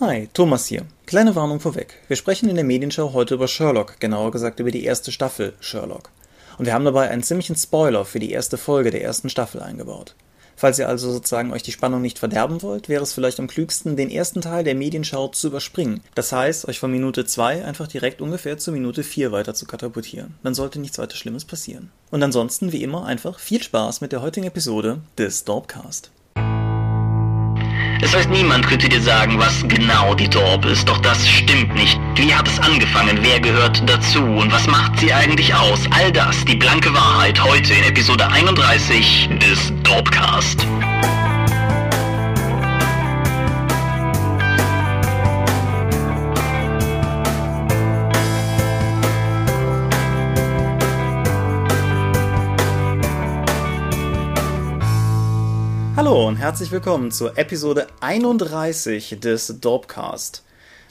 Hi, Thomas hier. Kleine Warnung vorweg. Wir sprechen in der Medienschau heute über Sherlock, genauer gesagt über die erste Staffel Sherlock. Und wir haben dabei einen ziemlichen Spoiler für die erste Folge der ersten Staffel eingebaut. Falls ihr also sozusagen euch die Spannung nicht verderben wollt, wäre es vielleicht am klügsten, den ersten Teil der Medienschau zu überspringen. Das heißt, euch von Minute 2 einfach direkt ungefähr zu Minute 4 weiter zu katapultieren. Dann sollte nichts weiter Schlimmes passieren. Und ansonsten, wie immer, einfach viel Spaß mit der heutigen Episode des Dorpcast. Es heißt, niemand könnte dir sagen, was genau die Dorp ist, doch das stimmt nicht. Wie hat es angefangen? Wer gehört dazu? Und was macht sie eigentlich aus? All das, die blanke Wahrheit, heute in Episode 31 des Dorpcast. Hallo und herzlich willkommen zur Episode 31 des Dorpcast.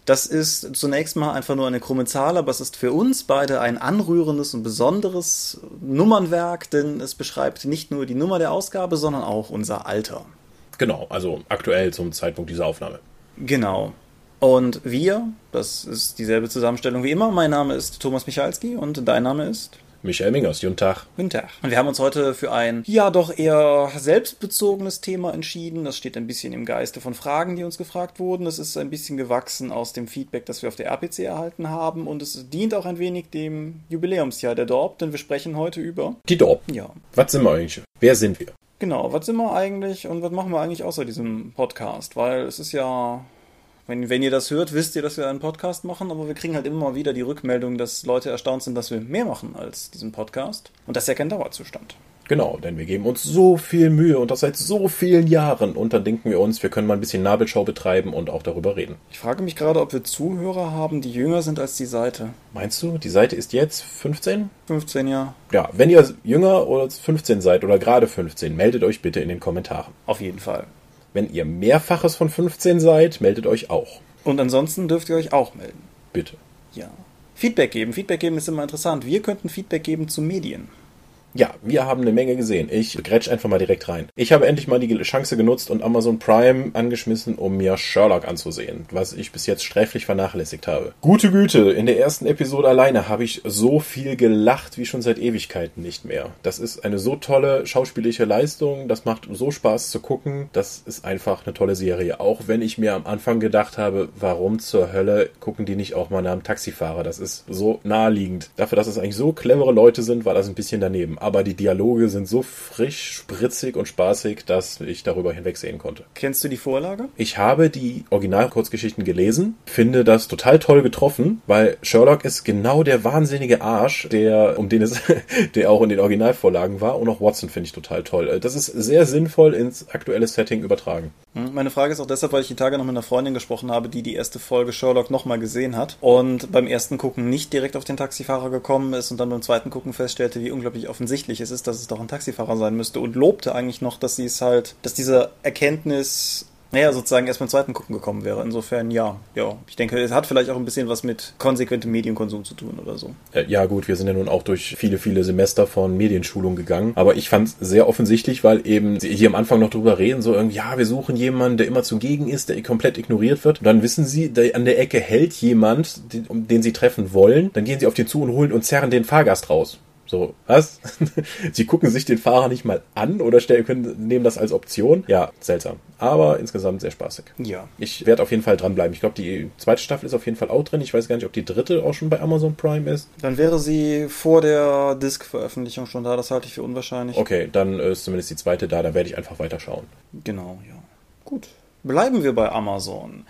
Das ist zunächst mal einfach nur eine krumme Zahl, aber es ist für uns beide ein anrührendes und besonderes Nummernwerk, denn es beschreibt nicht nur die Nummer der Ausgabe, sondern auch unser Alter. Genau, also aktuell zum Zeitpunkt dieser Aufnahme. Genau. Und wir, das ist dieselbe Zusammenstellung wie immer. Mein Name ist Thomas Michalski und dein Name ist? Michael Mingers, guten Tag. Guten Tag. Und wir haben uns heute für ein, ja, doch eher selbstbezogenes Thema entschieden. Das steht ein bisschen im Geiste von Fragen, die uns gefragt wurden. Es ist ein bisschen gewachsen aus dem Feedback, das wir auf der RPC erhalten haben. Und es dient auch ein wenig dem Jubiläumsjahr der Dorp, denn wir sprechen heute über... Die Dorp. Ja. Was sind wir eigentlich? Wer sind wir? Genau, was sind wir eigentlich und was machen wir eigentlich außer diesem Podcast? Weil es ist ja wenn, wenn ihr das hört, wisst ihr, dass wir einen Podcast machen, aber wir kriegen halt immer mal wieder die Rückmeldung, dass Leute erstaunt sind, dass wir mehr machen als diesen Podcast. Und das ist ja kein Dauerzustand. Genau, denn wir geben uns so viel Mühe und das seit so vielen Jahren. Und dann denken wir uns, wir können mal ein bisschen Nabelschau betreiben und auch darüber reden. Ich frage mich gerade, ob wir Zuhörer haben, die jünger sind als die Seite. Meinst du, die Seite ist jetzt 15? 15, ja. Ja, wenn ihr jünger oder 15 seid oder gerade 15, meldet euch bitte in den Kommentaren. Auf jeden Fall. Wenn ihr Mehrfaches von 15 seid, meldet euch auch. Und ansonsten dürft ihr euch auch melden. Bitte. Ja. Feedback geben. Feedback geben ist immer interessant. Wir könnten Feedback geben zu Medien. Ja, wir haben eine Menge gesehen. Ich grätsch einfach mal direkt rein. Ich habe endlich mal die Chance genutzt und Amazon Prime angeschmissen, um mir Sherlock anzusehen, was ich bis jetzt sträflich vernachlässigt habe. Gute Güte, in der ersten Episode alleine habe ich so viel gelacht wie schon seit Ewigkeiten nicht mehr. Das ist eine so tolle schauspielerische Leistung, das macht so Spaß zu gucken. Das ist einfach eine tolle Serie. Auch wenn ich mir am Anfang gedacht habe, warum zur Hölle gucken die nicht auch mal nach einem Taxifahrer? Das ist so naheliegend. Dafür, dass es eigentlich so clevere Leute sind, war das ein bisschen daneben aber die Dialoge sind so frisch, spritzig und spaßig, dass ich darüber hinwegsehen konnte. Kennst du die Vorlage? Ich habe die Originalkurzgeschichten gelesen, finde das total toll getroffen, weil Sherlock ist genau der wahnsinnige Arsch, der, um den es, der auch in den Originalvorlagen war, und auch Watson finde ich total toll. Das ist sehr sinnvoll ins aktuelle Setting übertragen. Hm, meine Frage ist auch deshalb, weil ich die Tage noch mit einer Freundin gesprochen habe, die die erste Folge Sherlock nochmal gesehen hat und beim ersten Gucken nicht direkt auf den Taxifahrer gekommen ist und dann beim zweiten Gucken feststellte, wie unglaublich offensichtlich es ist, dass es doch ein Taxifahrer sein müsste und lobte eigentlich noch, dass sie es halt, dass diese Erkenntnis naja, sozusagen erst beim zweiten Gucken gekommen wäre. Insofern ja, ja. Ich denke, es hat vielleicht auch ein bisschen was mit konsequentem Medienkonsum zu tun oder so. Äh, ja, gut, wir sind ja nun auch durch viele, viele Semester von Medienschulung gegangen. Aber ich fand es sehr offensichtlich, weil eben sie hier am Anfang noch drüber reden, so irgendwie, ja, wir suchen jemanden, der immer zugegen ist, der komplett ignoriert wird. Und dann wissen sie, der, an der Ecke hält jemand, den, den sie treffen wollen. Dann gehen sie auf den zu und holen und zerren den Fahrgast raus. So, was? Sie gucken sich den Fahrer nicht mal an oder stellen, können, nehmen das als Option. Ja, seltsam. Aber insgesamt sehr spaßig. Ja. Ich werde auf jeden Fall dranbleiben. Ich glaube, die zweite Staffel ist auf jeden Fall auch drin. Ich weiß gar nicht, ob die dritte auch schon bei Amazon Prime ist. Dann wäre sie vor der Disc-Veröffentlichung schon da. Das halte ich für unwahrscheinlich. Okay, dann ist zumindest die zweite da. Da werde ich einfach weiterschauen. Genau, ja. Gut. Bleiben wir bei Amazon.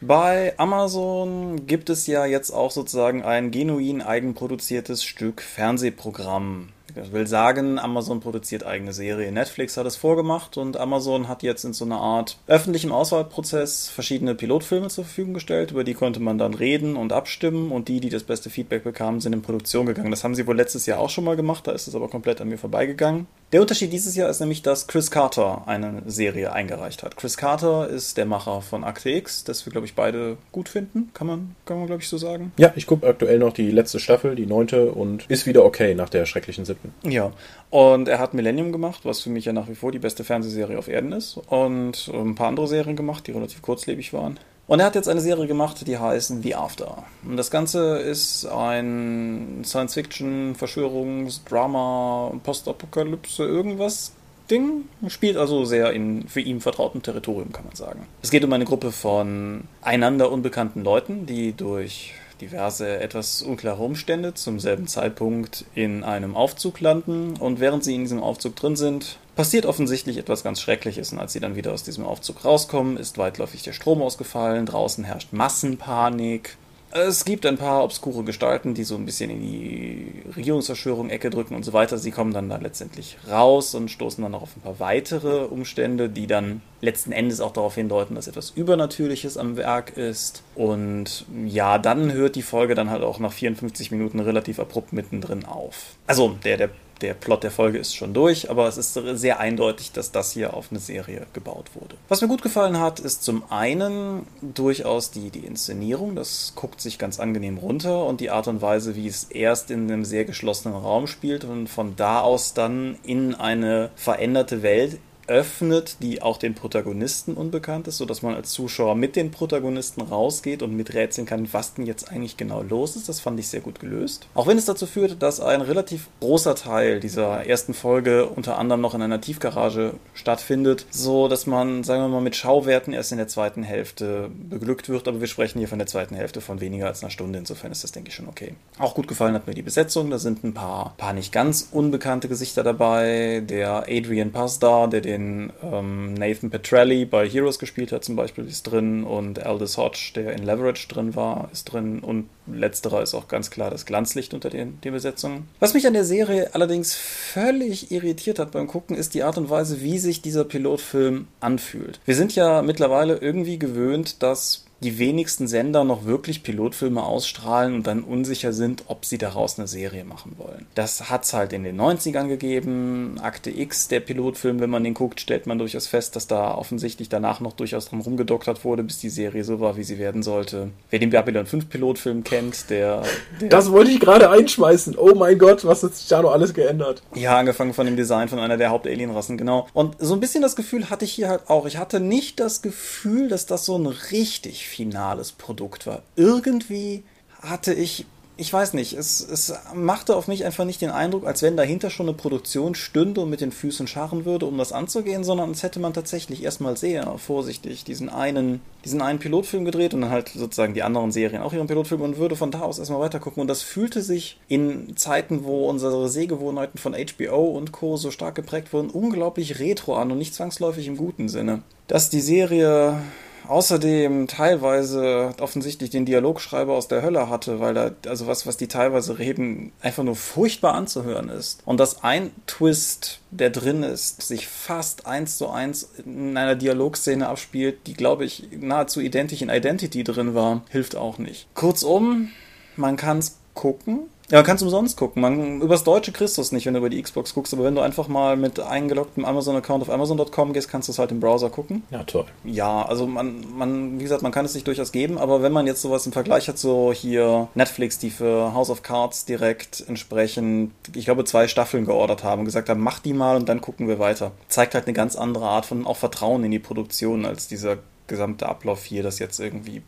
Bei Amazon gibt es ja jetzt auch sozusagen ein genuin eigenproduziertes Stück Fernsehprogramm. Ich will sagen, Amazon produziert eigene Serien. Netflix hat es vorgemacht und Amazon hat jetzt in so einer Art öffentlichen Auswahlprozess verschiedene Pilotfilme zur Verfügung gestellt, über die konnte man dann reden und abstimmen und die, die das beste Feedback bekamen, sind in Produktion gegangen. Das haben sie wohl letztes Jahr auch schon mal gemacht, da ist es aber komplett an mir vorbeigegangen. Der Unterschied dieses Jahr ist nämlich, dass Chris Carter eine Serie eingereicht hat. Chris Carter ist der Macher von Akte X, das wir, glaube ich, beide gut finden, kann man, kann man glaube ich, so sagen. Ja, ich gucke aktuell noch die letzte Staffel, die neunte, und ist wieder okay nach der schrecklichen siebten. Ja, und er hat Millennium gemacht, was für mich ja nach wie vor die beste Fernsehserie auf Erden ist, und ein paar andere Serien gemacht, die relativ kurzlebig waren. Und er hat jetzt eine Serie gemacht, die heißt The After. Und das Ganze ist ein Science-Fiction, Verschwörungs-, Drama, Postapokalypse, irgendwas Ding. Spielt also sehr in für ihn vertrautem Territorium, kann man sagen. Es geht um eine Gruppe von einander unbekannten Leuten, die durch diverse etwas unklare Umstände zum selben Zeitpunkt in einem Aufzug landen und während sie in diesem Aufzug drin sind, passiert offensichtlich etwas ganz Schreckliches und als sie dann wieder aus diesem Aufzug rauskommen, ist weitläufig der Strom ausgefallen, draußen herrscht Massenpanik es gibt ein paar obskure Gestalten, die so ein bisschen in die Regierungsverschwörung-Ecke drücken und so weiter. Sie kommen dann da letztendlich raus und stoßen dann noch auf ein paar weitere Umstände, die dann letzten Endes auch darauf hindeuten, dass etwas Übernatürliches am Werk ist. Und ja, dann hört die Folge dann halt auch nach 54 Minuten relativ abrupt mittendrin auf. Also der, der der Plot der Folge ist schon durch, aber es ist sehr eindeutig, dass das hier auf eine Serie gebaut wurde. Was mir gut gefallen hat, ist zum einen durchaus die, die Inszenierung. Das guckt sich ganz angenehm runter und die Art und Weise, wie es erst in einem sehr geschlossenen Raum spielt und von da aus dann in eine veränderte Welt öffnet, die auch den Protagonisten unbekannt ist, sodass man als Zuschauer mit den Protagonisten rausgeht und miträtseln kann, was denn jetzt eigentlich genau los ist. Das fand ich sehr gut gelöst. Auch wenn es dazu führt, dass ein relativ großer Teil dieser ersten Folge unter anderem noch in einer Tiefgarage stattfindet, so dass man, sagen wir mal, mit Schauwerten erst in der zweiten Hälfte beglückt wird, aber wir sprechen hier von der zweiten Hälfte von weniger als einer Stunde, insofern ist das, denke ich, schon okay. Auch gut gefallen hat mir die Besetzung, da sind ein paar, paar nicht ganz unbekannte Gesichter dabei. Der Adrian Pasdar, der den den ähm, Nathan Petrelli bei Heroes gespielt hat, zum Beispiel, ist drin und Aldous Hodge, der in Leverage drin war, ist drin und letzterer ist auch ganz klar das Glanzlicht unter den, den Besetzungen. Was mich an der Serie allerdings völlig irritiert hat beim Gucken, ist die Art und Weise, wie sich dieser Pilotfilm anfühlt. Wir sind ja mittlerweile irgendwie gewöhnt, dass die wenigsten Sender noch wirklich Pilotfilme ausstrahlen und dann unsicher sind, ob sie daraus eine Serie machen wollen. Das hat es halt in den 90ern gegeben. Akte X, der Pilotfilm, wenn man den guckt, stellt man durchaus fest, dass da offensichtlich danach noch durchaus drum rumgedoktert wurde, bis die Serie so war, wie sie werden sollte. Wer den Babylon 5 Pilotfilm kennt, der, der Das wollte ich gerade einschmeißen. Oh mein Gott, was hat sich da noch alles geändert? Ja, angefangen von dem Design von einer der Haupt-Alien-Rassen, genau. Und so ein bisschen das Gefühl hatte ich hier halt auch. Ich hatte nicht das Gefühl, dass das so ein richtig finales Produkt war. Irgendwie hatte ich, ich weiß nicht, es, es machte auf mich einfach nicht den Eindruck, als wenn dahinter schon eine Produktion stünde und mit den Füßen scharren würde, um das anzugehen, sondern als hätte man tatsächlich erstmal sehr vorsichtig diesen einen, diesen einen Pilotfilm gedreht und dann halt sozusagen die anderen Serien auch ihren Pilotfilm und würde von da aus erstmal weitergucken. Und das fühlte sich in Zeiten, wo unsere Sehgewohnheiten von HBO und Co. so stark geprägt wurden, unglaublich retro an und nicht zwangsläufig im guten Sinne. Dass die Serie außerdem teilweise offensichtlich den Dialogschreiber aus der Hölle hatte, weil da, also was, was die teilweise reden, einfach nur furchtbar anzuhören ist. Und dass ein Twist, der drin ist, sich fast eins zu eins in einer Dialogszene abspielt, die, glaube ich, nahezu identisch in Identity drin war, hilft auch nicht. Kurzum, man kann es gucken, ja, man kann es umsonst gucken. Man, übers Deutsche kriegst du es nicht, wenn du über die Xbox guckst, aber wenn du einfach mal mit eingeloggtem Amazon-Account auf Amazon.com gehst, kannst du es halt im Browser gucken. Ja, toll. Ja, also man, man, wie gesagt, man kann es sich durchaus geben, aber wenn man jetzt sowas im Vergleich hat, so hier Netflix, die für House of Cards direkt entsprechend, ich glaube, zwei Staffeln geordert haben und gesagt haben, mach die mal und dann gucken wir weiter. Zeigt halt eine ganz andere Art von auch Vertrauen in die Produktion als dieser gesamte Ablauf hier das jetzt irgendwie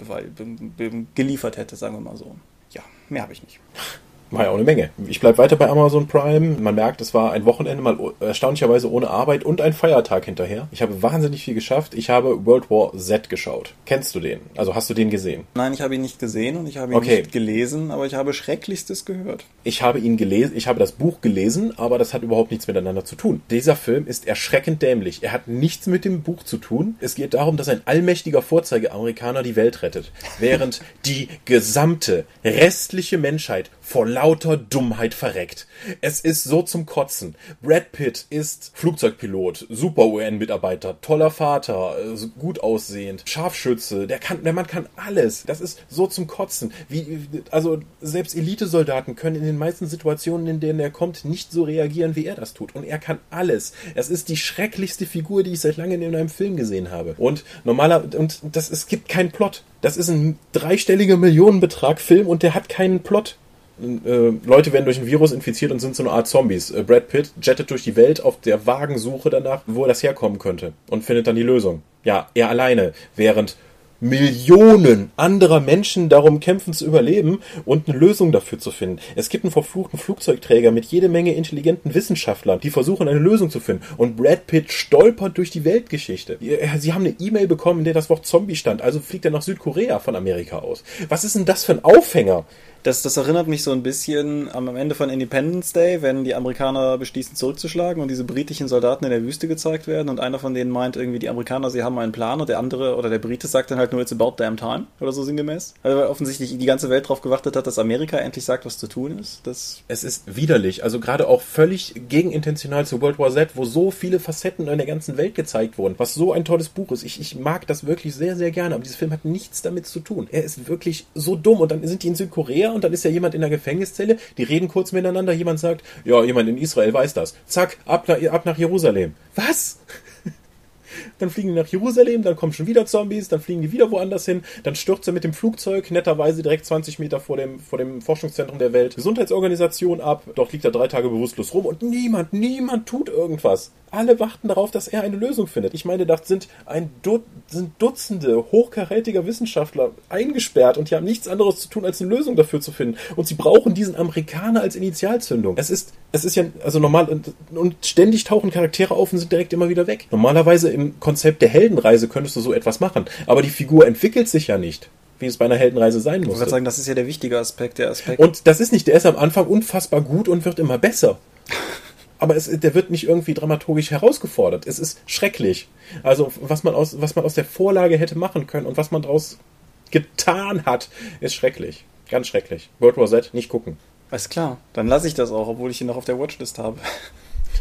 geliefert hätte, sagen wir mal so. Ja, mehr habe ich nicht. War ja auch eine Menge. Ich bleibe weiter bei Amazon Prime. Man merkt, es war ein Wochenende mal erstaunlicherweise ohne Arbeit und ein Feiertag hinterher. Ich habe wahnsinnig viel geschafft. Ich habe World War Z geschaut. Kennst du den? Also hast du den gesehen? Nein, ich habe ihn nicht gesehen und ich habe ihn okay. nicht gelesen, aber ich habe Schrecklichstes gehört. Ich habe ihn gelesen, ich habe das Buch gelesen, aber das hat überhaupt nichts miteinander zu tun. Dieser Film ist erschreckend dämlich. Er hat nichts mit dem Buch zu tun. Es geht darum, dass ein allmächtiger Vorzeigeamerikaner die Welt rettet, während die gesamte restliche Menschheit vor lauter Dummheit verreckt. Es ist so zum Kotzen. Brad Pitt ist Flugzeugpilot, super UN-Mitarbeiter, toller Vater, äh, gut aussehend, Scharfschütze, der kann, der Mann kann alles. Das ist so zum Kotzen. Wie, also selbst Elitesoldaten können in den meisten Situationen, in denen er kommt, nicht so reagieren, wie er das tut. Und er kann alles. Es ist die schrecklichste Figur, die ich seit langem in einem Film gesehen habe. Und normaler, und das, es gibt keinen Plot. Das ist ein dreistelliger Millionenbetrag Film und der hat keinen Plot äh, Leute werden durch ein Virus infiziert und sind so eine Art Zombies. Äh, Brad Pitt jettet durch die Welt auf der vagen Suche danach, wo das herkommen könnte und findet dann die Lösung. Ja, er alleine, während Millionen anderer Menschen darum kämpfen zu überleben und eine Lösung dafür zu finden. Es gibt einen verfluchten Flugzeugträger mit jede Menge intelligenten Wissenschaftlern, die versuchen eine Lösung zu finden. Und Brad Pitt stolpert durch die Weltgeschichte. Sie haben eine E-Mail bekommen, in der das Wort Zombie stand. Also fliegt er nach Südkorea von Amerika aus. Was ist denn das für ein Aufhänger? Das, das erinnert mich so ein bisschen am Ende von Independence Day, wenn die Amerikaner beschließen zurückzuschlagen und diese britischen Soldaten in der Wüste gezeigt werden und einer von denen meint irgendwie, die Amerikaner, sie haben einen Plan und der andere oder der Brite sagt dann halt nur, it's about damn time oder so sinngemäß. Also weil offensichtlich die ganze Welt darauf gewartet hat, dass Amerika endlich sagt, was zu tun ist. Das es ist widerlich, also gerade auch völlig gegenintentional zu World War Z, wo so viele Facetten in der ganzen Welt gezeigt wurden, was so ein tolles Buch ist. Ich, ich mag das wirklich sehr, sehr gerne, aber dieser Film hat nichts damit zu tun. Er ist wirklich so dumm und dann sind die in Südkorea und dann ist ja jemand in der Gefängniszelle, die reden kurz miteinander, jemand sagt, ja, jemand in Israel weiß das. Zack, ab ab nach Jerusalem. Was? Dann fliegen die nach Jerusalem, dann kommen schon wieder Zombies, dann fliegen die wieder woanders hin, dann stürzt er mit dem Flugzeug netterweise direkt 20 Meter vor dem, vor dem Forschungszentrum der Weltgesundheitsorganisation ab. Dort liegt er drei Tage bewusstlos rum und niemand, niemand tut irgendwas. Alle warten darauf, dass er eine Lösung findet. Ich meine, da sind, ein Dut sind Dutzende hochkarätiger Wissenschaftler eingesperrt und die haben nichts anderes zu tun, als eine Lösung dafür zu finden. Und sie brauchen diesen Amerikaner als Initialzündung. Es ist, es ist ja, also normal, und, und ständig tauchen Charaktere auf und sind direkt immer wieder weg. Normalerweise im Konzept der Heldenreise könntest du so etwas machen. Aber die Figur entwickelt sich ja nicht wie es bei einer Heldenreise sein muss. Ich würde sagen, das ist ja der wichtige Aspekt, der Aspekt. Und das ist nicht, der ist am Anfang unfassbar gut und wird immer besser aber es, der wird nicht irgendwie dramaturgisch herausgefordert. Es ist schrecklich. Also was man aus was man aus der Vorlage hätte machen können und was man daraus getan hat, ist schrecklich, ganz schrecklich. World War Z nicht gucken. Alles klar, dann lasse ich das auch, obwohl ich ihn noch auf der Watchlist habe.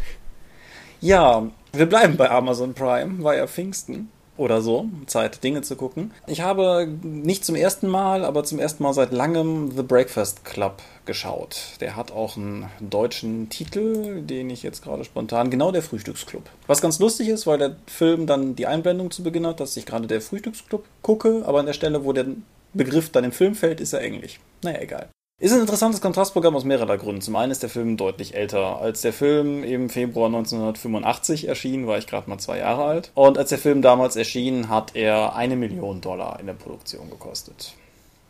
ja, wir bleiben bei Amazon Prime, war ja Pfingsten oder so, Zeit, Dinge zu gucken. Ich habe nicht zum ersten Mal, aber zum ersten Mal seit langem The Breakfast Club geschaut. Der hat auch einen deutschen Titel, den ich jetzt gerade spontan, genau der Frühstücksclub. Was ganz lustig ist, weil der Film dann die Einblendung zu Beginn hat, dass ich gerade der Frühstücksclub gucke, aber an der Stelle, wo der Begriff dann im Film fällt, ist er Englisch. Naja, egal. Ist ein interessantes Kontrastprogramm aus mehrerlei Gründen. Zum einen ist der Film deutlich älter. Als der Film im Februar 1985 erschien, war ich gerade mal zwei Jahre alt. Und als der Film damals erschien, hat er eine Million Dollar in der Produktion gekostet.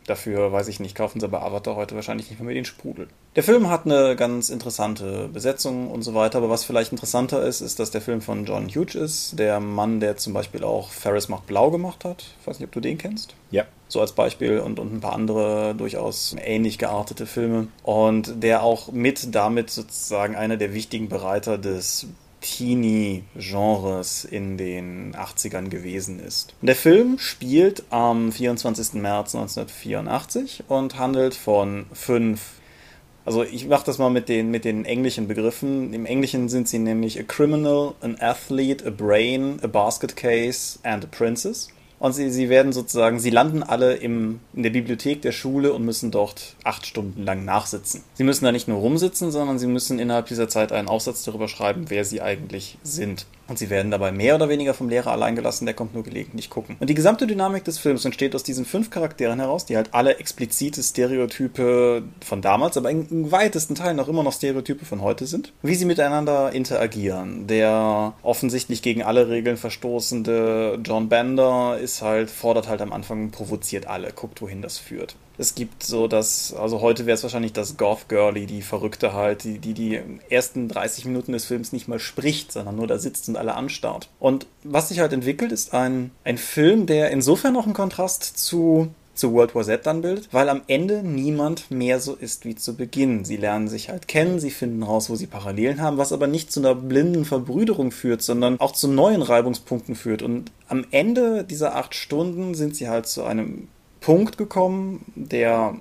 Dafür, weiß ich nicht, kaufen sie bei Avatar heute wahrscheinlich nicht mehr den Sprudel. Der Film hat eine ganz interessante Besetzung und so weiter, aber was vielleicht interessanter ist, ist, dass der Film von John Hughes ist, der Mann, der zum Beispiel auch Ferris macht blau gemacht hat. Ich weiß nicht, ob du den kennst. Ja. So als Beispiel und, und ein paar andere durchaus ähnlich geartete Filme. Und der auch mit damit sozusagen einer der wichtigen Bereiter des Teenie-Genres in den 80ern gewesen ist. Der Film spielt am 24. März 1984 und handelt von fünf also ich mache das mal mit den, mit den englischen Begriffen. Im Englischen sind sie nämlich a criminal, an athlete, a brain, a basket case and a princess. Und sie, sie werden sozusagen, sie landen alle im, in der Bibliothek der Schule und müssen dort acht Stunden lang nachsitzen. Sie müssen da nicht nur rumsitzen, sondern sie müssen innerhalb dieser Zeit einen Aufsatz darüber schreiben, wer sie eigentlich sind. Und sie werden dabei mehr oder weniger vom Lehrer allein gelassen, der kommt nur gelegentlich gucken. Und die gesamte Dynamik des Films entsteht aus diesen fünf Charakteren heraus, die halt alle explizite Stereotype von damals, aber in weitesten Teilen auch immer noch Stereotype von heute sind. Wie sie miteinander interagieren. Der offensichtlich gegen alle Regeln verstoßende John Bender ist halt, fordert halt am Anfang, provoziert alle, guckt, wohin das führt. Es gibt so das, also heute wäre es wahrscheinlich das Goth Girlie, die Verrückte halt, die, die die ersten 30 Minuten des Films nicht mal spricht, sondern nur da sitzt und alle anstarrt. Und was sich halt entwickelt, ist ein, ein Film, der insofern noch einen Kontrast zu zu World War Z dann bildet, weil am Ende niemand mehr so ist wie zu Beginn. Sie lernen sich halt kennen, sie finden raus, wo sie Parallelen haben, was aber nicht zu einer blinden Verbrüderung führt, sondern auch zu neuen Reibungspunkten führt. Und am Ende dieser acht Stunden sind sie halt zu einem Punkt gekommen, der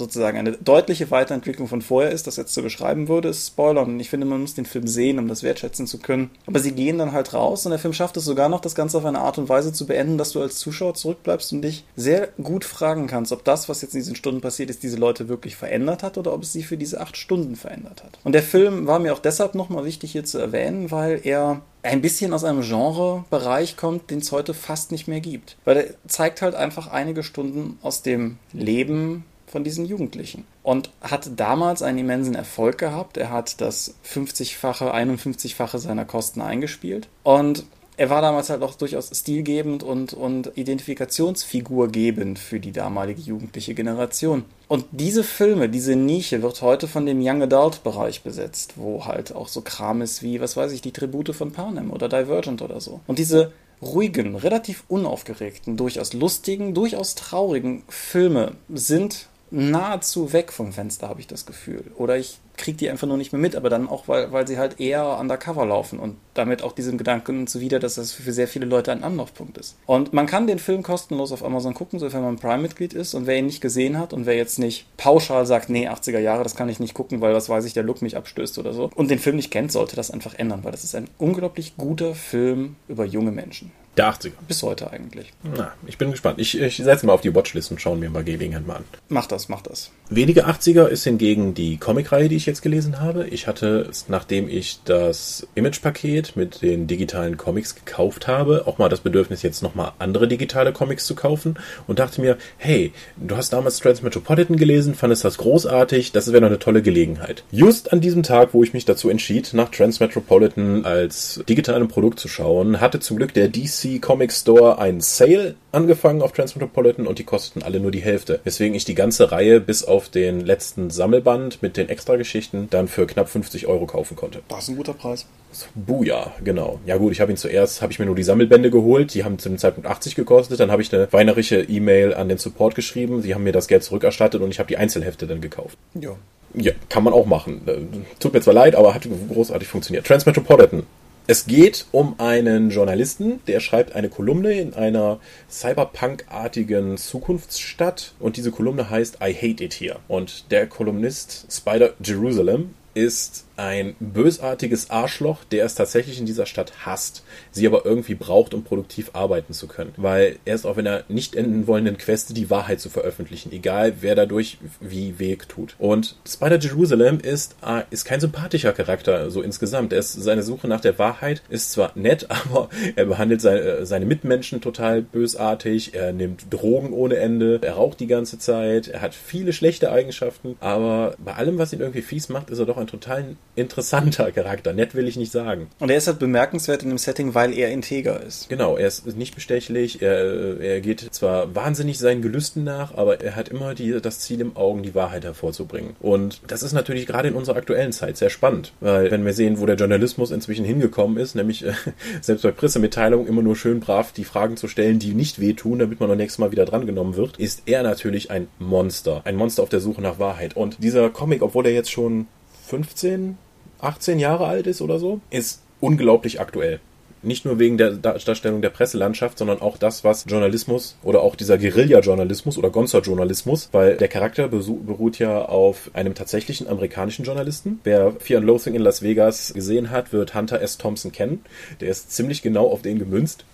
sozusagen eine deutliche Weiterentwicklung von vorher ist, das jetzt zu beschreiben würde, ist Spoiler. Und ich finde, man muss den Film sehen, um das wertschätzen zu können. Aber sie gehen dann halt raus und der Film schafft es sogar noch, das Ganze auf eine Art und Weise zu beenden, dass du als Zuschauer zurückbleibst und dich sehr gut fragen kannst, ob das, was jetzt in diesen Stunden passiert ist, diese Leute wirklich verändert hat oder ob es sie für diese acht Stunden verändert hat. Und der Film war mir auch deshalb nochmal wichtig hier zu erwähnen, weil er ein bisschen aus einem Genrebereich kommt, den es heute fast nicht mehr gibt. Weil er zeigt halt einfach einige Stunden aus dem Leben von diesen Jugendlichen und hat damals einen immensen Erfolg gehabt. Er hat das 50-fache, 51-fache seiner Kosten eingespielt und er war damals halt auch durchaus stilgebend und, und Identifikationsfigurgebend für die damalige jugendliche Generation. Und diese Filme, diese Nische wird heute von dem Young Adult Bereich besetzt, wo halt auch so Kram ist wie, was weiß ich, die Tribute von Panem oder Divergent oder so. Und diese ruhigen, relativ unaufgeregten, durchaus lustigen, durchaus traurigen Filme sind nahezu weg vom Fenster, habe ich das Gefühl. Oder ich kriege die einfach nur nicht mehr mit, aber dann auch, weil, weil sie halt eher undercover laufen und damit auch diesem Gedanken zuwider, dass das für sehr viele Leute ein Anlaufpunkt ist. Und man kann den Film kostenlos auf Amazon gucken, sofern man Prime-Mitglied ist. Und wer ihn nicht gesehen hat und wer jetzt nicht pauschal sagt, nee, 80er Jahre, das kann ich nicht gucken, weil was weiß ich, der Look mich abstößt oder so, und den Film nicht kennt, sollte das einfach ändern, weil das ist ein unglaublich guter Film über junge Menschen. Der 80er. Bis heute eigentlich. Na, ich bin gespannt. Ich, ich setze mal auf die Watchlist und schaue mir bei Gelegenheit mal an. Mach das, mach das. Wenige 80er ist hingegen die Comicreihe, die ich jetzt gelesen habe. Ich hatte, nachdem ich das Image-Paket mit den digitalen Comics gekauft habe, auch mal das Bedürfnis, jetzt nochmal andere digitale Comics zu kaufen und dachte mir, hey, du hast damals Transmetropolitan gelesen, fandest das großartig, das wäre noch eine tolle Gelegenheit. Just an diesem Tag, wo ich mich dazu entschied, nach Transmetropolitan als digitalen Produkt zu schauen, hatte zum Glück der DC Comic Store einen Sale angefangen auf Transmetropolitan und die kosteten alle nur die Hälfte. Weswegen ich die ganze Reihe bis auf den letzten Sammelband mit den Extrageschichten dann für knapp 50 Euro kaufen konnte. Das ist ein guter Preis. Buja, genau. Ja gut, ich habe ihn zuerst, habe ich mir nur die Sammelbände geholt, die haben zu dem Zeitpunkt 80 gekostet, dann habe ich eine weinerische E-Mail an den Support geschrieben, sie haben mir das Geld zurückerstattet und ich habe die Einzelhefte dann gekauft. Ja. Ja, kann man auch machen. Äh, tut mir zwar leid, aber hat großartig funktioniert. Transmetropolitan es geht um einen Journalisten, der schreibt eine Kolumne in einer Cyberpunk-artigen Zukunftsstadt und diese Kolumne heißt I Hate It Here. Und der Kolumnist Spider Jerusalem ist ein bösartiges Arschloch, der es tatsächlich in dieser Stadt hasst, sie aber irgendwie braucht, um produktiv arbeiten zu können. Weil er ist auf einer nicht enden wollenden Queste, die Wahrheit zu veröffentlichen, egal wer dadurch wie Weg tut. Und Spider Jerusalem ist, äh, ist kein sympathischer Charakter, so insgesamt. Er ist, seine Suche nach der Wahrheit ist zwar nett, aber er behandelt seine, äh, seine Mitmenschen total bösartig, er nimmt Drogen ohne Ende, er raucht die ganze Zeit, er hat viele schlechte Eigenschaften, aber bei allem, was ihn irgendwie fies macht, ist er doch ein total interessanter Charakter. Nett will ich nicht sagen. Und er ist halt bemerkenswert in dem Setting, weil er integer ist. Genau, er ist nicht bestechlich, er, er geht zwar wahnsinnig seinen Gelüsten nach, aber er hat immer die, das Ziel im Augen, die Wahrheit hervorzubringen. Und das ist natürlich gerade in unserer aktuellen Zeit sehr spannend, weil wenn wir sehen, wo der Journalismus inzwischen hingekommen ist, nämlich äh, selbst bei Pressemitteilungen immer nur schön brav die Fragen zu stellen, die nicht wehtun, damit man beim nächsten Mal wieder drangenommen wird, ist er natürlich ein Monster. Ein Monster auf der Suche nach Wahrheit. Und dieser Comic, obwohl er jetzt schon 15, 18 Jahre alt ist oder so, ist unglaublich aktuell. Nicht nur wegen der Darstellung der Presselandschaft, sondern auch das, was Journalismus oder auch dieser Guerilla-Journalismus oder Gonza-Journalismus, weil der Charakter beruht ja auf einem tatsächlichen amerikanischen Journalisten. Wer Fear and Loathing in Las Vegas gesehen hat, wird Hunter S. Thompson kennen. Der ist ziemlich genau auf den gemünzt.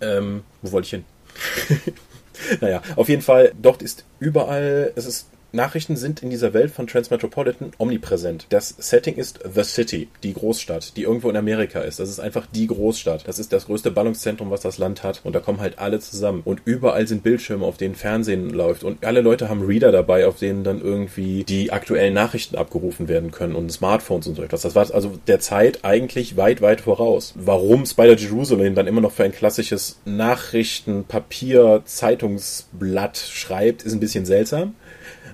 Ähm, wo wollte ich hin? naja, auf jeden Fall, dort ist überall, es ist Nachrichten sind in dieser Welt von Transmetropolitan omnipräsent. Das Setting ist The City, die Großstadt, die irgendwo in Amerika ist. Das ist einfach die Großstadt. Das ist das größte Ballungszentrum, was das Land hat. Und da kommen halt alle zusammen. Und überall sind Bildschirme, auf denen Fernsehen läuft. Und alle Leute haben Reader dabei, auf denen dann irgendwie die aktuellen Nachrichten abgerufen werden können und Smartphones und so etwas. Das war also der Zeit eigentlich weit, weit voraus. Warum Spider Jerusalem dann immer noch für ein klassisches Nachrichten-Papier-Zeitungsblatt schreibt, ist ein bisschen seltsam.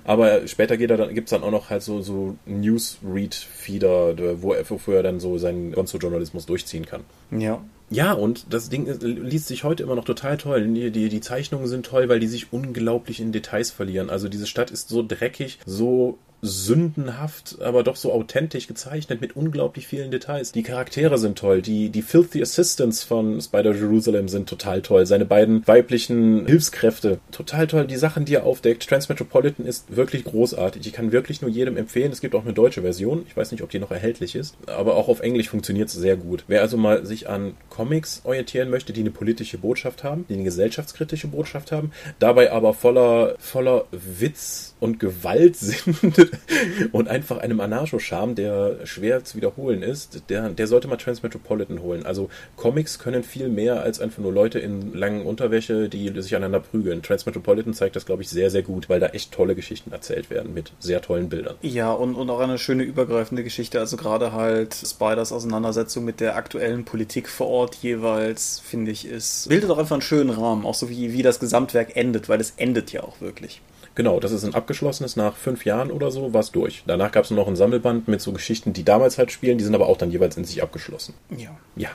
Aber später geht er dann, gibt's dann auch noch halt so, so Newsread-Feeder, wo er, wofür er dann so seinen Gonzo-Journalismus durchziehen kann. Ja. Ja, und das Ding liest sich heute immer noch total toll. Die, die, die Zeichnungen sind toll, weil die sich unglaublich in Details verlieren. Also diese Stadt ist so dreckig, so sündenhaft, aber doch so authentisch gezeichnet mit unglaublich vielen Details. Die Charaktere sind toll, die, die Filthy Assistants von Spider Jerusalem sind total toll, seine beiden weiblichen Hilfskräfte, total toll. Die Sachen, die er aufdeckt, Transmetropolitan ist wirklich großartig. Ich kann wirklich nur jedem empfehlen. Es gibt auch eine deutsche Version. Ich weiß nicht, ob die noch erhältlich ist, aber auch auf Englisch funktioniert es sehr gut. Wer also mal sich an Comics orientieren möchte, die eine politische Botschaft haben, die eine gesellschaftskritische Botschaft haben, dabei aber voller, voller Witz und Gewalt sind, und einfach einem Anarcho-Charme, der schwer zu wiederholen ist, der, der sollte mal Transmetropolitan holen. Also Comics können viel mehr als einfach nur Leute in langen Unterwäsche, die sich aneinander prügeln. Transmetropolitan zeigt das, glaube ich, sehr, sehr gut, weil da echt tolle Geschichten erzählt werden mit sehr tollen Bildern. Ja, und, und auch eine schöne übergreifende Geschichte. Also gerade halt Spiders Auseinandersetzung mit der aktuellen Politik vor Ort jeweils, finde ich, ist, bildet auch einfach einen schönen Rahmen, auch so wie, wie das Gesamtwerk endet, weil es endet ja auch wirklich. Genau, das ist ein abgeschlossenes, nach fünf Jahren oder so war es durch. Danach gab es noch ein Sammelband mit so Geschichten, die damals halt spielen, die sind aber auch dann jeweils in sich abgeschlossen. Ja. Ja,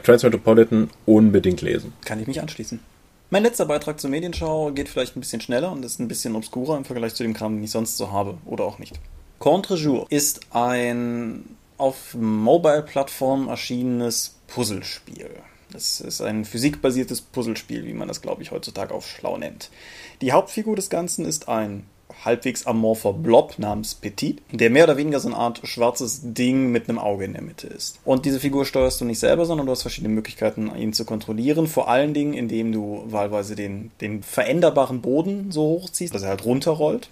Transmetropolitan unbedingt lesen. Kann ich mich anschließen. Mein letzter Beitrag zur Medienschau geht vielleicht ein bisschen schneller und ist ein bisschen obskurer im Vergleich zu dem Kram, den ich sonst so habe oder auch nicht. Contre Jour ist ein auf Mobile-Plattformen erschienenes Puzzlespiel. Das ist ein physikbasiertes Puzzlespiel, wie man das, glaube ich, heutzutage auf schlau nennt. Die Hauptfigur des Ganzen ist ein halbwegs amorpher Blob namens Petit, der mehr oder weniger so eine Art schwarzes Ding mit einem Auge in der Mitte ist. Und diese Figur steuerst du nicht selber, sondern du hast verschiedene Möglichkeiten, ihn zu kontrollieren. Vor allen Dingen, indem du wahlweise den, den veränderbaren Boden so hochziehst, dass er halt runterrollt.